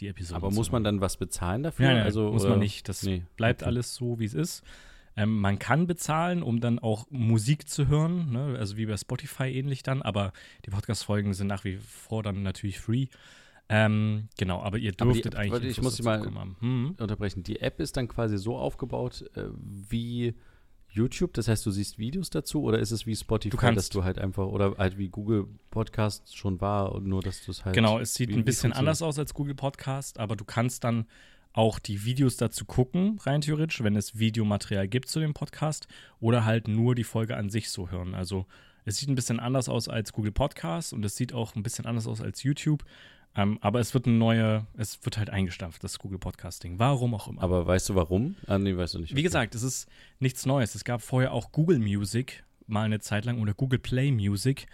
die Episode. Aber muss man dann was bezahlen dafür? Nein, nein, also, muss man nicht. Das Nee, bleibt okay. alles so, wie es ist. Ähm, man kann bezahlen, um dann auch Musik zu hören, ne? also wie bei Spotify ähnlich dann, aber die Podcast-Folgen sind nach wie vor dann natürlich free. Ähm, genau, aber ihr Aber die- dürftet eigentlich. ich muss dich mal-. Hm. unterbrechen. Die App ist dann quasi so aufgebaut äh, wie YouTube, das heißt, du siehst Videos dazu oder ist es wie Spotify, Du kannst- dass du halt einfach oder halt wie Google Podcast schon war und nur, dass du es halt Genau, es sieht wie- ein bisschen anders aus als Google Podcast, aber du kannst dann auch die Videos dazu gucken, rein theoretisch, wenn es Videomaterial gibt zu dem Podcast oder halt nur die Folge an sich so hören. Also es sieht ein bisschen anders aus als Google Podcast und es sieht auch ein bisschen anders aus als YouTube. Ähm, aber es wird eine neue, es wird halt eingestampft, das Google Podcasting. Warum auch immer. Aber weißt du warum? Ah, nee, weißt du nicht. Wie gesagt, es ist nichts Neues. Es gab vorher auch Google Music mal eine Zeit lang oder Google Play Music.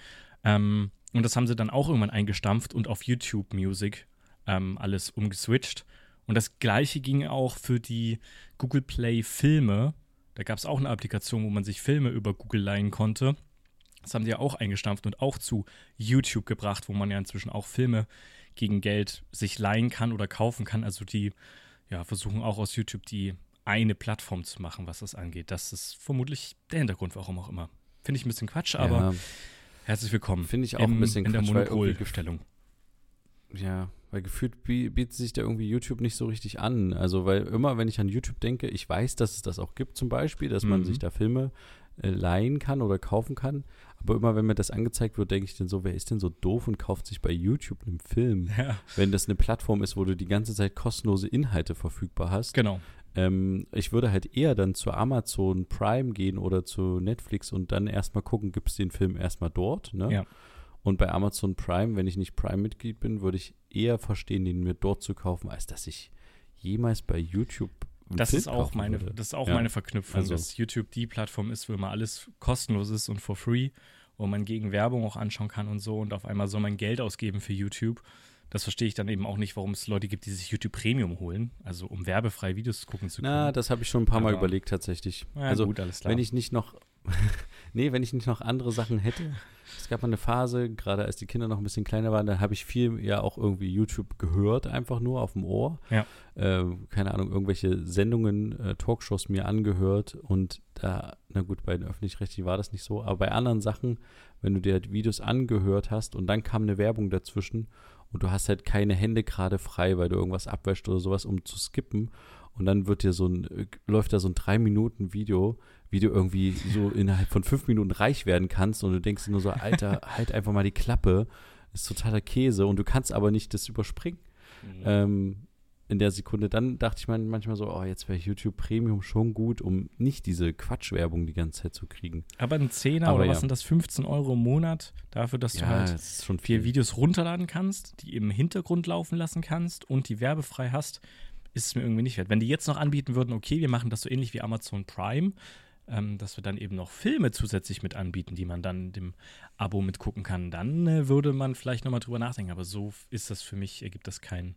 Ähm, und das haben sie dann auch irgendwann eingestampft und auf YouTube Music ähm, alles umgeswitcht. Und das gleiche ging auch für die Google Play Filme. Da gab es auch eine Applikation, wo man sich Filme über Google leihen konnte. Das haben die ja auch eingestampft und auch zu YouTube gebracht, wo man ja inzwischen auch Filme gegen Geld sich leihen kann oder kaufen kann. Also die ja, versuchen auch aus YouTube die eine Plattform zu machen, was das angeht. Das ist vermutlich der Hintergrund, warum auch immer. Finde ich ein bisschen Quatsch, aber ja, herzlich willkommen. finde ich auch im, ein bisschen in der Quatsch, weil irgendwie Monopolstellung. Ja, weil gefühlt bie- bietet sich da irgendwie YouTube nicht so richtig an. Also, weil immer, wenn ich an YouTube denke, ich weiß, dass es das auch gibt zum Beispiel, dass man Mhm. sich da Filme äh, leihen kann oder kaufen kann. Aber immer, wenn mir das angezeigt wird, denke ich dann so, wer ist denn so doof und kauft sich bei YouTube einen Film? Ja, Wenn das eine Plattform ist, wo du die ganze Zeit kostenlose Inhalte verfügbar hast. genau. Ähm, ich würde halt eher dann zu Amazon Prime gehen oder zu Netflix und dann erstmal gucken, gibt es den Film erstmal dort. Ne? Ja. Und bei Amazon Prime, wenn ich nicht Prime-Mitglied bin, würde ich eher verstehen, den mir dort zu kaufen, als dass ich jemals bei YouTube Das Film ist auch meine, würde. das ist auch Ja. meine Verknüpfung, Also- dass YouTube die Plattform ist, wo immer alles kostenlos ist und for free, wo man gegen Werbung auch anschauen kann und so und auf einmal soll man Geld ausgeben für YouTube. Das verstehe ich dann eben auch nicht, warum es Leute gibt, die sich YouTube Premium holen, also um werbefreie Videos gucken zu können. Na, das habe ich schon ein paar Mal Aber- überlegt tatsächlich. Ja, also gut, alles klar. wenn ich nicht noch, nee, wenn ich nicht noch andere Sachen hätte. Es gab mal eine Phase, gerade als die Kinder noch ein bisschen kleiner waren, da habe ich viel ja auch irgendwie YouTube gehört, einfach nur auf dem Ohr. Ja. Äh, keine Ahnung, irgendwelche Sendungen, äh, Talkshows mir angehört und da, na gut, bei den Öffentlich-Rechtlichen war das nicht so, aber bei anderen Sachen, wenn du dir halt Videos angehört hast und dann kam eine Werbung dazwischen und du hast halt keine Hände gerade frei, weil du irgendwas abwäscht oder sowas, um zu skippen und dann wird dir so ein, äh, läuft da so ein drei Minuten Video, wie du irgendwie so innerhalb von fünf Minuten reich werden kannst und du denkst nur so, Alter, halt einfach mal die Klappe, ist totaler Käse und du kannst aber nicht das überspringen. Mhm. Ähm, in der Sekunde, dann dachte ich man- manchmal so, oh, jetzt wäre YouTube Premium schon gut, um nicht diese Quatschwerbung die ganze Zeit zu kriegen. Aber ein Zehner Aber oder ja. was sind das, 15 Euro im Monat dafür, dass du halt das vier. Videos runterladen kannst, die im Hintergrund laufen lassen kannst und die werbefrei hast, ist es mir irgendwie nicht wert. Wenn die jetzt noch anbieten würden, okay, wir machen das so ähnlich wie Amazon Prime, ähm, dass wir dann eben noch Filme zusätzlich mit anbieten, die man dann dem Abo mitgucken kann, dann äh, würde man vielleicht nochmal drüber nachdenken. Aber so ist das für mich, ergibt das keinen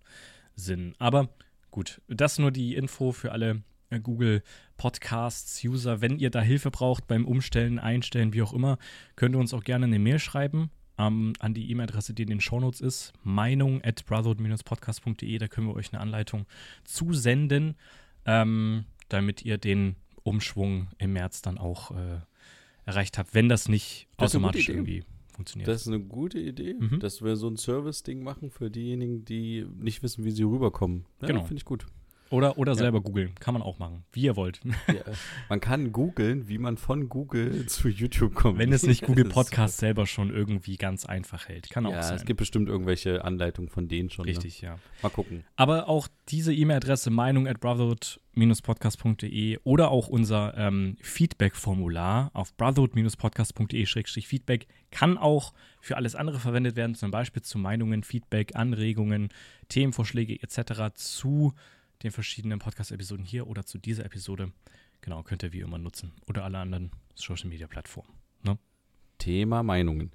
Sinn. Aber gut, das nur die Info für alle äh, Google Podcasts User. Wenn ihr da Hilfe braucht beim Umstellen, Einstellen, wie auch immer, könnt ihr uns auch gerne eine Mail schreiben ähm, an die E-Mail-Adresse, die in den Shownotes ist, meinung at brotherhood-podcast.de. Da können wir euch eine Anleitung zusenden, ähm, damit ihr den Umschwung im März dann auch äh, erreicht habt, wenn das nicht Das automatisch irgendwie funktioniert. Das ist eine gute Idee, Mhm. dass wir so ein Service-Ding machen für diejenigen, die nicht wissen, wie sie rüberkommen. Ja, Genau. Finde ich gut. Oder oder Ja. selber googeln. Kann man auch machen, wie ihr wollt. Ja, man kann googeln, wie man von Google zu YouTube kommt. Wenn es nicht Google Podcast selber schon irgendwie ganz einfach hält. Kann auch Ja, sein. es gibt bestimmt irgendwelche Anleitungen von denen schon. Richtig, ja. Ne? Mal gucken. Aber auch diese E-Mail-Adresse meinung at brotherhood-podcast.de oder auch unser ähm, Feedback-Formular auf brotherhood-podcast.de-feedback kann auch für alles andere verwendet werden, zum Beispiel zu Meinungen, Feedback, Anregungen, Themenvorschläge etc. zu den verschiedenen Podcast-Episoden hier oder zu dieser Episode. Genau, könnt ihr wie immer nutzen. Oder alle anderen Social-Media-Plattformen. Thema Meinungen.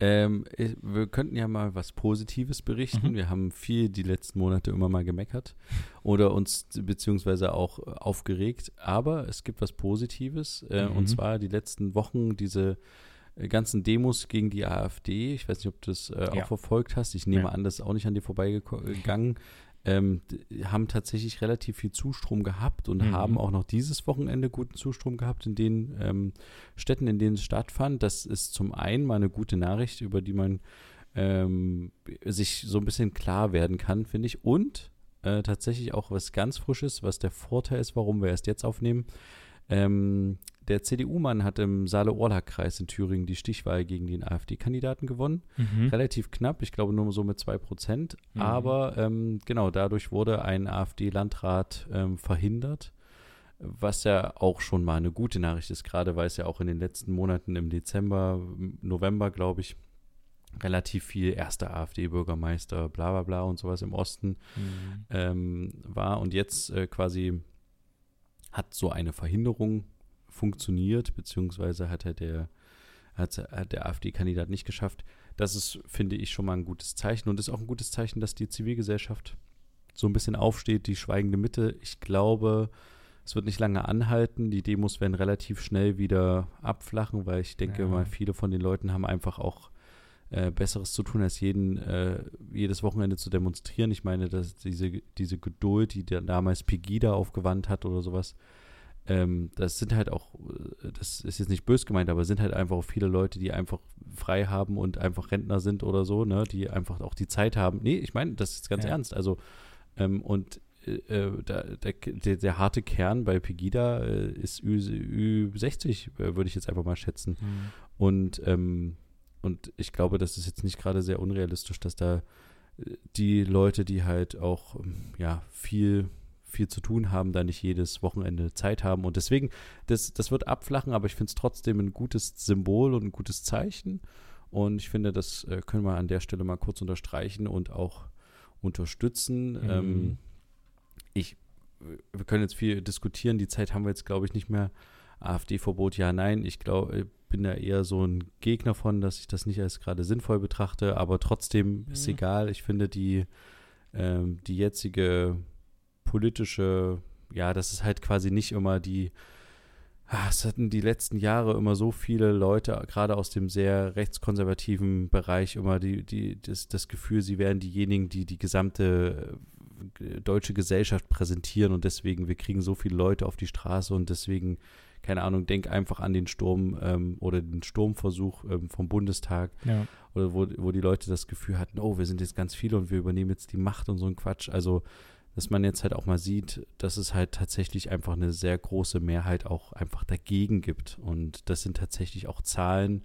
Ähm, wir könnten ja mal was Positives berichten. Mhm. Wir haben viel die letzten Monate immer mal gemeckert oder uns beziehungsweise auch aufgeregt. Aber es gibt was Positives äh, mhm. und zwar die letzten Wochen diese äh, ganzen Demos gegen die AfD. Ich weiß nicht, ob du das äh, auch ja. verfolgt hast. Ich nehme ja. an, das ist auch nicht an dir vorbeigegangen ähm, haben tatsächlich relativ viel Zustrom gehabt und mhm. haben auch noch dieses Wochenende guten Zustrom gehabt in den ähm, Städten, in denen es stattfand. Das ist zum einen mal eine gute Nachricht, über die man ähm, sich so ein bisschen klar werden kann, finde ich. Und äh, tatsächlich auch was ganz Frisches, was der Vorteil ist, warum wir erst jetzt aufnehmen. Ähm, der CDU-Mann hat im Saale-Orla-Kreis in Thüringen die Stichwahl gegen den AfD-Kandidaten gewonnen. Mhm. Relativ knapp, ich glaube nur so mit zwei Prozent. Mhm. Aber ähm, genau, dadurch wurde ein AfD-Landrat ähm, verhindert, was ja auch schon mal eine gute Nachricht ist, gerade weil es ja auch in den letzten Monaten im Dezember, November, glaube ich, relativ viel erster AfD-Bürgermeister, bla bla bla und sowas im Osten mhm. ähm, war. Und jetzt äh, quasi hat so eine Verhinderung funktioniert, beziehungsweise hat er der, hat, hat der AfD-Kandidat nicht geschafft. Das ist, finde ich, schon mal ein gutes Zeichen und ist auch ein gutes Zeichen, dass die Zivilgesellschaft so ein bisschen aufsteht, die schweigende Mitte. Ich glaube, es wird nicht lange anhalten. Die Demos werden relativ schnell wieder abflachen, weil ich denke ja. mal, viele von den Leuten haben einfach auch äh, Besseres zu tun, als jeden, äh, jedes Wochenende zu demonstrieren. Ich meine, dass diese, diese Geduld, die damals Pegida aufgewandt hat oder sowas, ähm, das sind halt auch, äh, das ist jetzt nicht bös gemeint, aber sind halt einfach auch viele Leute, die einfach frei haben und einfach Rentner sind oder so, ne, die einfach auch die Zeit haben. Nee, ich meine, das ist ganz ja. ernst. Also, ähm, und äh, äh der, der, der, harte Kern bei Pegida äh, ist Ü, 60 äh, würde ich jetzt einfach mal schätzen. Mhm. Und, ähm, und ich glaube, das ist jetzt nicht gerade sehr unrealistisch, dass da die Leute, die halt auch ja viel viel zu tun haben, da nicht jedes Wochenende Zeit haben. Und deswegen, das, das wird abflachen, aber ich finde es trotzdem ein gutes Symbol und ein gutes Zeichen. Und ich finde, das äh, können wir an der Stelle mal kurz unterstreichen und auch unterstützen. Mhm. Ähm, ich, wir können jetzt viel diskutieren. Die Zeit haben wir jetzt, glaube ich, nicht mehr. AfD-Verbot, ja, nein. Ich glaube, bin da eher so ein Gegner von, dass ich das nicht als gerade sinnvoll betrachte. Aber trotzdem mhm. ist egal. Ich finde die, ähm, die jetzige politische, ja, das ist halt quasi nicht immer die, ah, es hatten die letzten Jahre immer so viele Leute, gerade aus dem sehr rechtskonservativen Bereich, immer die, die, das, das Gefühl, sie wären diejenigen, die die gesamte äh, deutsche Gesellschaft präsentieren und deswegen, wir kriegen so viele Leute auf die Straße und deswegen, keine Ahnung, denk einfach an den Sturm ähm, oder den Sturmversuch ähm, vom Bundestag, ja. oder wo, wo die Leute das Gefühl hatten, oh, wir sind jetzt ganz viele und wir übernehmen jetzt die Macht und so ein Quatsch. Also dass man jetzt halt auch mal sieht, dass es halt tatsächlich einfach eine sehr große Mehrheit auch einfach dagegen gibt. Und das sind tatsächlich auch Zahlen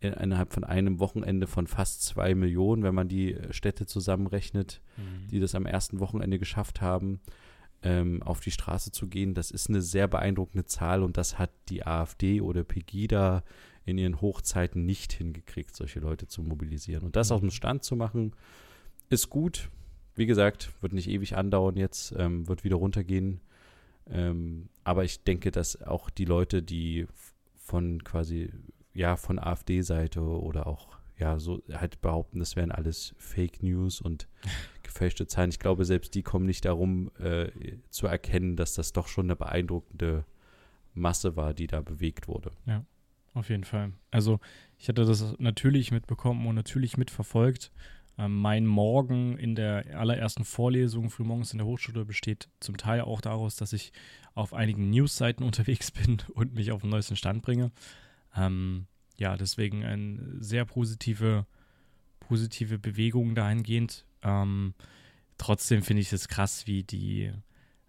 innerhalb von einem Wochenende von fast zwei Millionen, wenn man die äh, Städte zusammenrechnet, mhm. die das am ersten Wochenende geschafft haben, ähm, auf die Straße zu gehen. Das ist eine sehr beeindruckende Zahl und das hat die AfD oder Pegida in ihren Hochzeiten nicht hingekriegt, solche Leute zu mobilisieren. Und das mhm. aus dem Stand zu machen, ist gut wie gesagt, wird nicht ewig andauern jetzt, ähm, wird wieder runtergehen. Ähm, aber ich denke, dass auch die Leute, die von quasi, ja, von AfD-Seite oder auch, ja, so halt behaupten, das wären alles Fake News und gefälschte Zahlen. Ich glaube, selbst die kommen nicht darum, äh, zu erkennen, dass das doch schon eine beeindruckende Masse war, die da bewegt wurde. Ja, auf jeden Fall. Also, ich hatte das natürlich mitbekommen und natürlich mitverfolgt. Ähm, mein Morgen in der allerersten Vorlesung frühmorgens in der Hochschule besteht zum Teil auch daraus, dass ich auf einigen Newsseiten unterwegs bin und mich auf den neuesten Stand bringe. Ähm, ja, deswegen eine sehr positive, positive Bewegung dahingehend. Ähm, trotzdem finde ich es krass, wie die,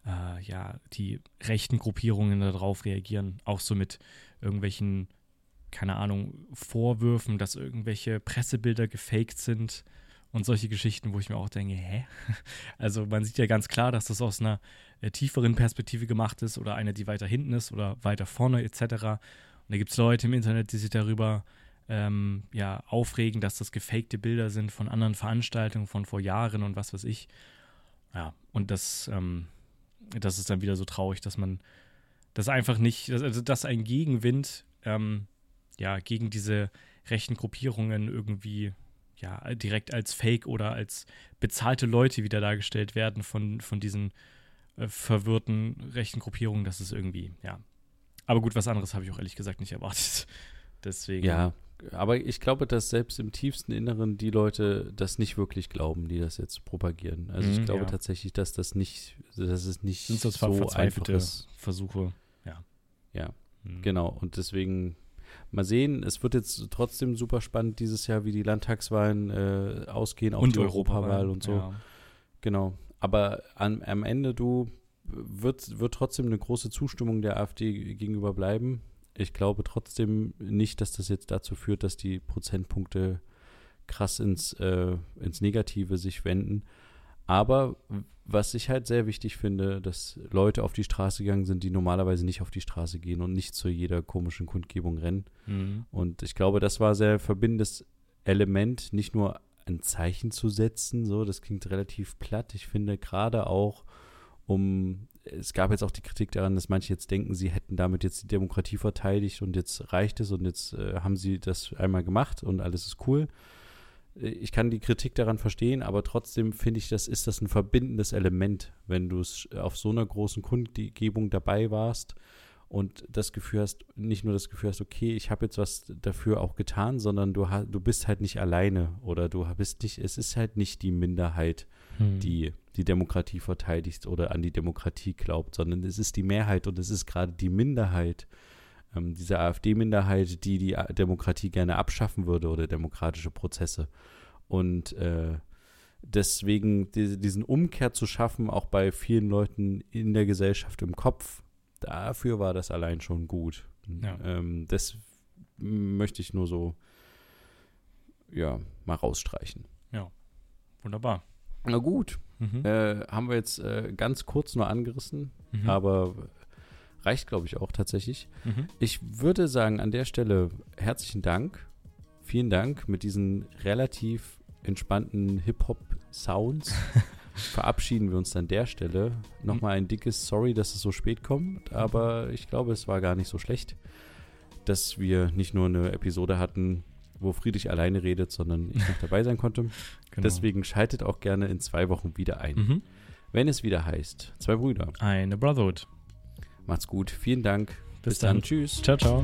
äh, ja, die rechten Gruppierungen darauf reagieren. Auch so mit irgendwelchen, keine Ahnung, Vorwürfen, dass irgendwelche Pressebilder gefaked sind und solche Geschichten, wo ich mir auch denke, hä? Also man sieht ja ganz klar, dass das aus einer äh, tieferen Perspektive gemacht ist oder eine, die weiter hinten ist oder weiter vorne etc. Und da gibt es Leute im Internet, die sich darüber ähm, ja, aufregen, dass das gefakte Bilder sind von anderen Veranstaltungen von vor Jahren und was weiß ich. Ja, und das, ähm, das ist dann wieder so traurig, dass man das einfach nicht, also dass ein Gegenwind ähm, ja, gegen diese rechten Gruppierungen irgendwie ja direkt als Fake oder als bezahlte Leute wieder dargestellt werden von, von diesen äh, verwirrten rechten Gruppierungen. Das ist irgendwie, ja. Aber gut, was anderes habe ich auch ehrlich gesagt nicht erwartet. Deswegen. Ja, aber ich glaube, dass selbst im tiefsten Inneren die Leute das nicht wirklich glauben, die das jetzt propagieren. Also ich mhm, glaube ja. tatsächlich, dass das nicht, dass es nicht Sind das so einfach ist. Versuche, ja. Ja, mhm. genau. Und deswegen mal sehen. Es wird jetzt trotzdem super spannend dieses Jahr, wie die Landtagswahlen äh, ausgehen, auch und die Europawahl und so. Ja. Genau. Aber am, am Ende, du, wird, wird trotzdem eine große Zustimmung der AfD gegenüber bleiben. Ich glaube trotzdem nicht, dass das jetzt dazu führt, dass die Prozentpunkte krass ins, äh, ins Negative sich wenden. Aber was ich halt sehr wichtig finde, dass Leute auf die Straße gegangen sind, die normalerweise nicht auf die Straße gehen und nicht zu jeder komischen Kundgebung rennen. Mhm. Und ich glaube, das war sehr verbindendes Element, nicht nur ein Zeichen zu setzen, so, das klingt relativ platt. Ich finde gerade auch, um, es gab jetzt auch die Kritik daran, dass manche jetzt denken, sie hätten damit jetzt die Demokratie verteidigt und jetzt reicht es und jetzt äh, haben sie das einmal gemacht und alles ist cool. Ich kann die Kritik daran verstehen, aber trotzdem finde ich, das ist das ein verbindendes Element, wenn du es auf so einer großen Kundgebung dabei warst und das Gefühl hast, nicht nur das Gefühl hast, okay, ich habe jetzt was dafür auch getan, sondern du, du bist halt nicht alleine oder du bist nicht, es ist halt nicht die Minderheit, hm. die die Demokratie verteidigt oder an die Demokratie glaubt, sondern es ist die Mehrheit und es ist gerade die Minderheit, ähm, diese AfD-Minderheit, die die Demokratie gerne abschaffen würde oder demokratische Prozesse. Und äh, deswegen die, diesen Umkehr zu schaffen, auch bei vielen Leuten in der Gesellschaft im Kopf, dafür war das allein schon gut. Ja. Ähm, das möchte ich nur so, ja, mal rausstreichen. Ja, wunderbar. Na gut, mhm. äh, haben wir jetzt äh, ganz kurz nur angerissen, mhm. aber Reicht, glaube ich, auch tatsächlich. Mhm. Ich würde sagen, an der Stelle herzlichen Dank. Vielen Dank mit diesen relativ entspannten Hip-Hop-Sounds. verabschieden wir uns an der Stelle. Nochmal ein dickes Sorry, dass es so spät kommt, aber ich glaube, es war gar nicht so schlecht, dass wir nicht nur eine Episode hatten, wo Friedrich alleine redet, sondern ich noch dabei sein konnte. Genau. Deswegen schaltet auch gerne in zwei Wochen wieder ein. Mhm. Wenn es wieder heißt, zwei Brüder. Eine Brotherhood. Macht's gut. Vielen Dank. Bis, Bis dann. dann. Tschüss. Ciao, ciao.